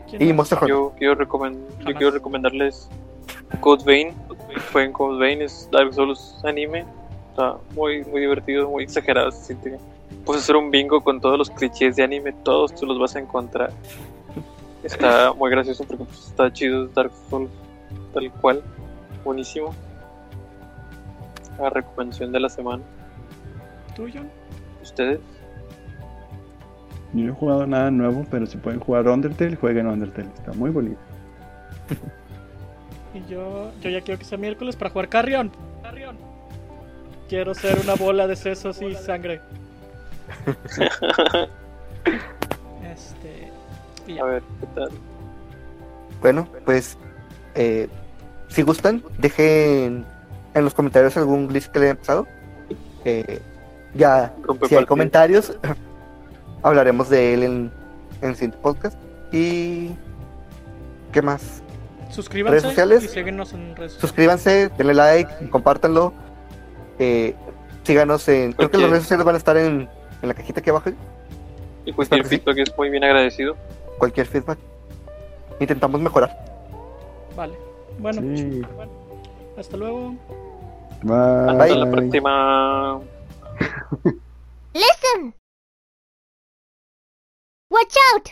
¿Quién Y? Monster Hunter. Yo quiero, recomend- yo quiero recomendarles Code Vein. Fue en Code Vein, es Dark Souls anime. Está muy, muy divertido, muy exagerado. Se siente. Puedes hacer un bingo con todos los clichés de anime, todos tú los vas a encontrar. Está muy gracioso porque pues, está chido Dark Souls, tal cual. Buenísimo. La recomendación de la semana. ¿Tú, John? ¿Ustedes? Yo no he jugado nada nuevo, pero si pueden jugar Undertale, jueguen Undertale. Está muy bonito. Y yo, yo ya quiero que sea miércoles para jugar Carrion. Carrion. Quiero ser una bola de sesos y sangre. Ya. A ver, ¿qué tal? Bueno, pues, eh, si gustan, dejen en los comentarios algún glitch que le haya pasado. Eh, ya, Rompe si hay comentarios, hablaremos de él en, en el siguiente podcast. Y, ¿qué más? Suscríbanse redes sociales. y síguenos en redes sociales. suscríbanse, denle like, compártanlo. Eh, síganos en. Creo que las redes sociales van a estar en, en la cajita aquí abajo. Y cualquier Espero que sí. feedback es muy bien agradecido. Cualquier feedback. Intentamos mejorar. Vale. Bueno, Sí. hasta luego. Bye. Hasta la próxima. Listen! Watch out!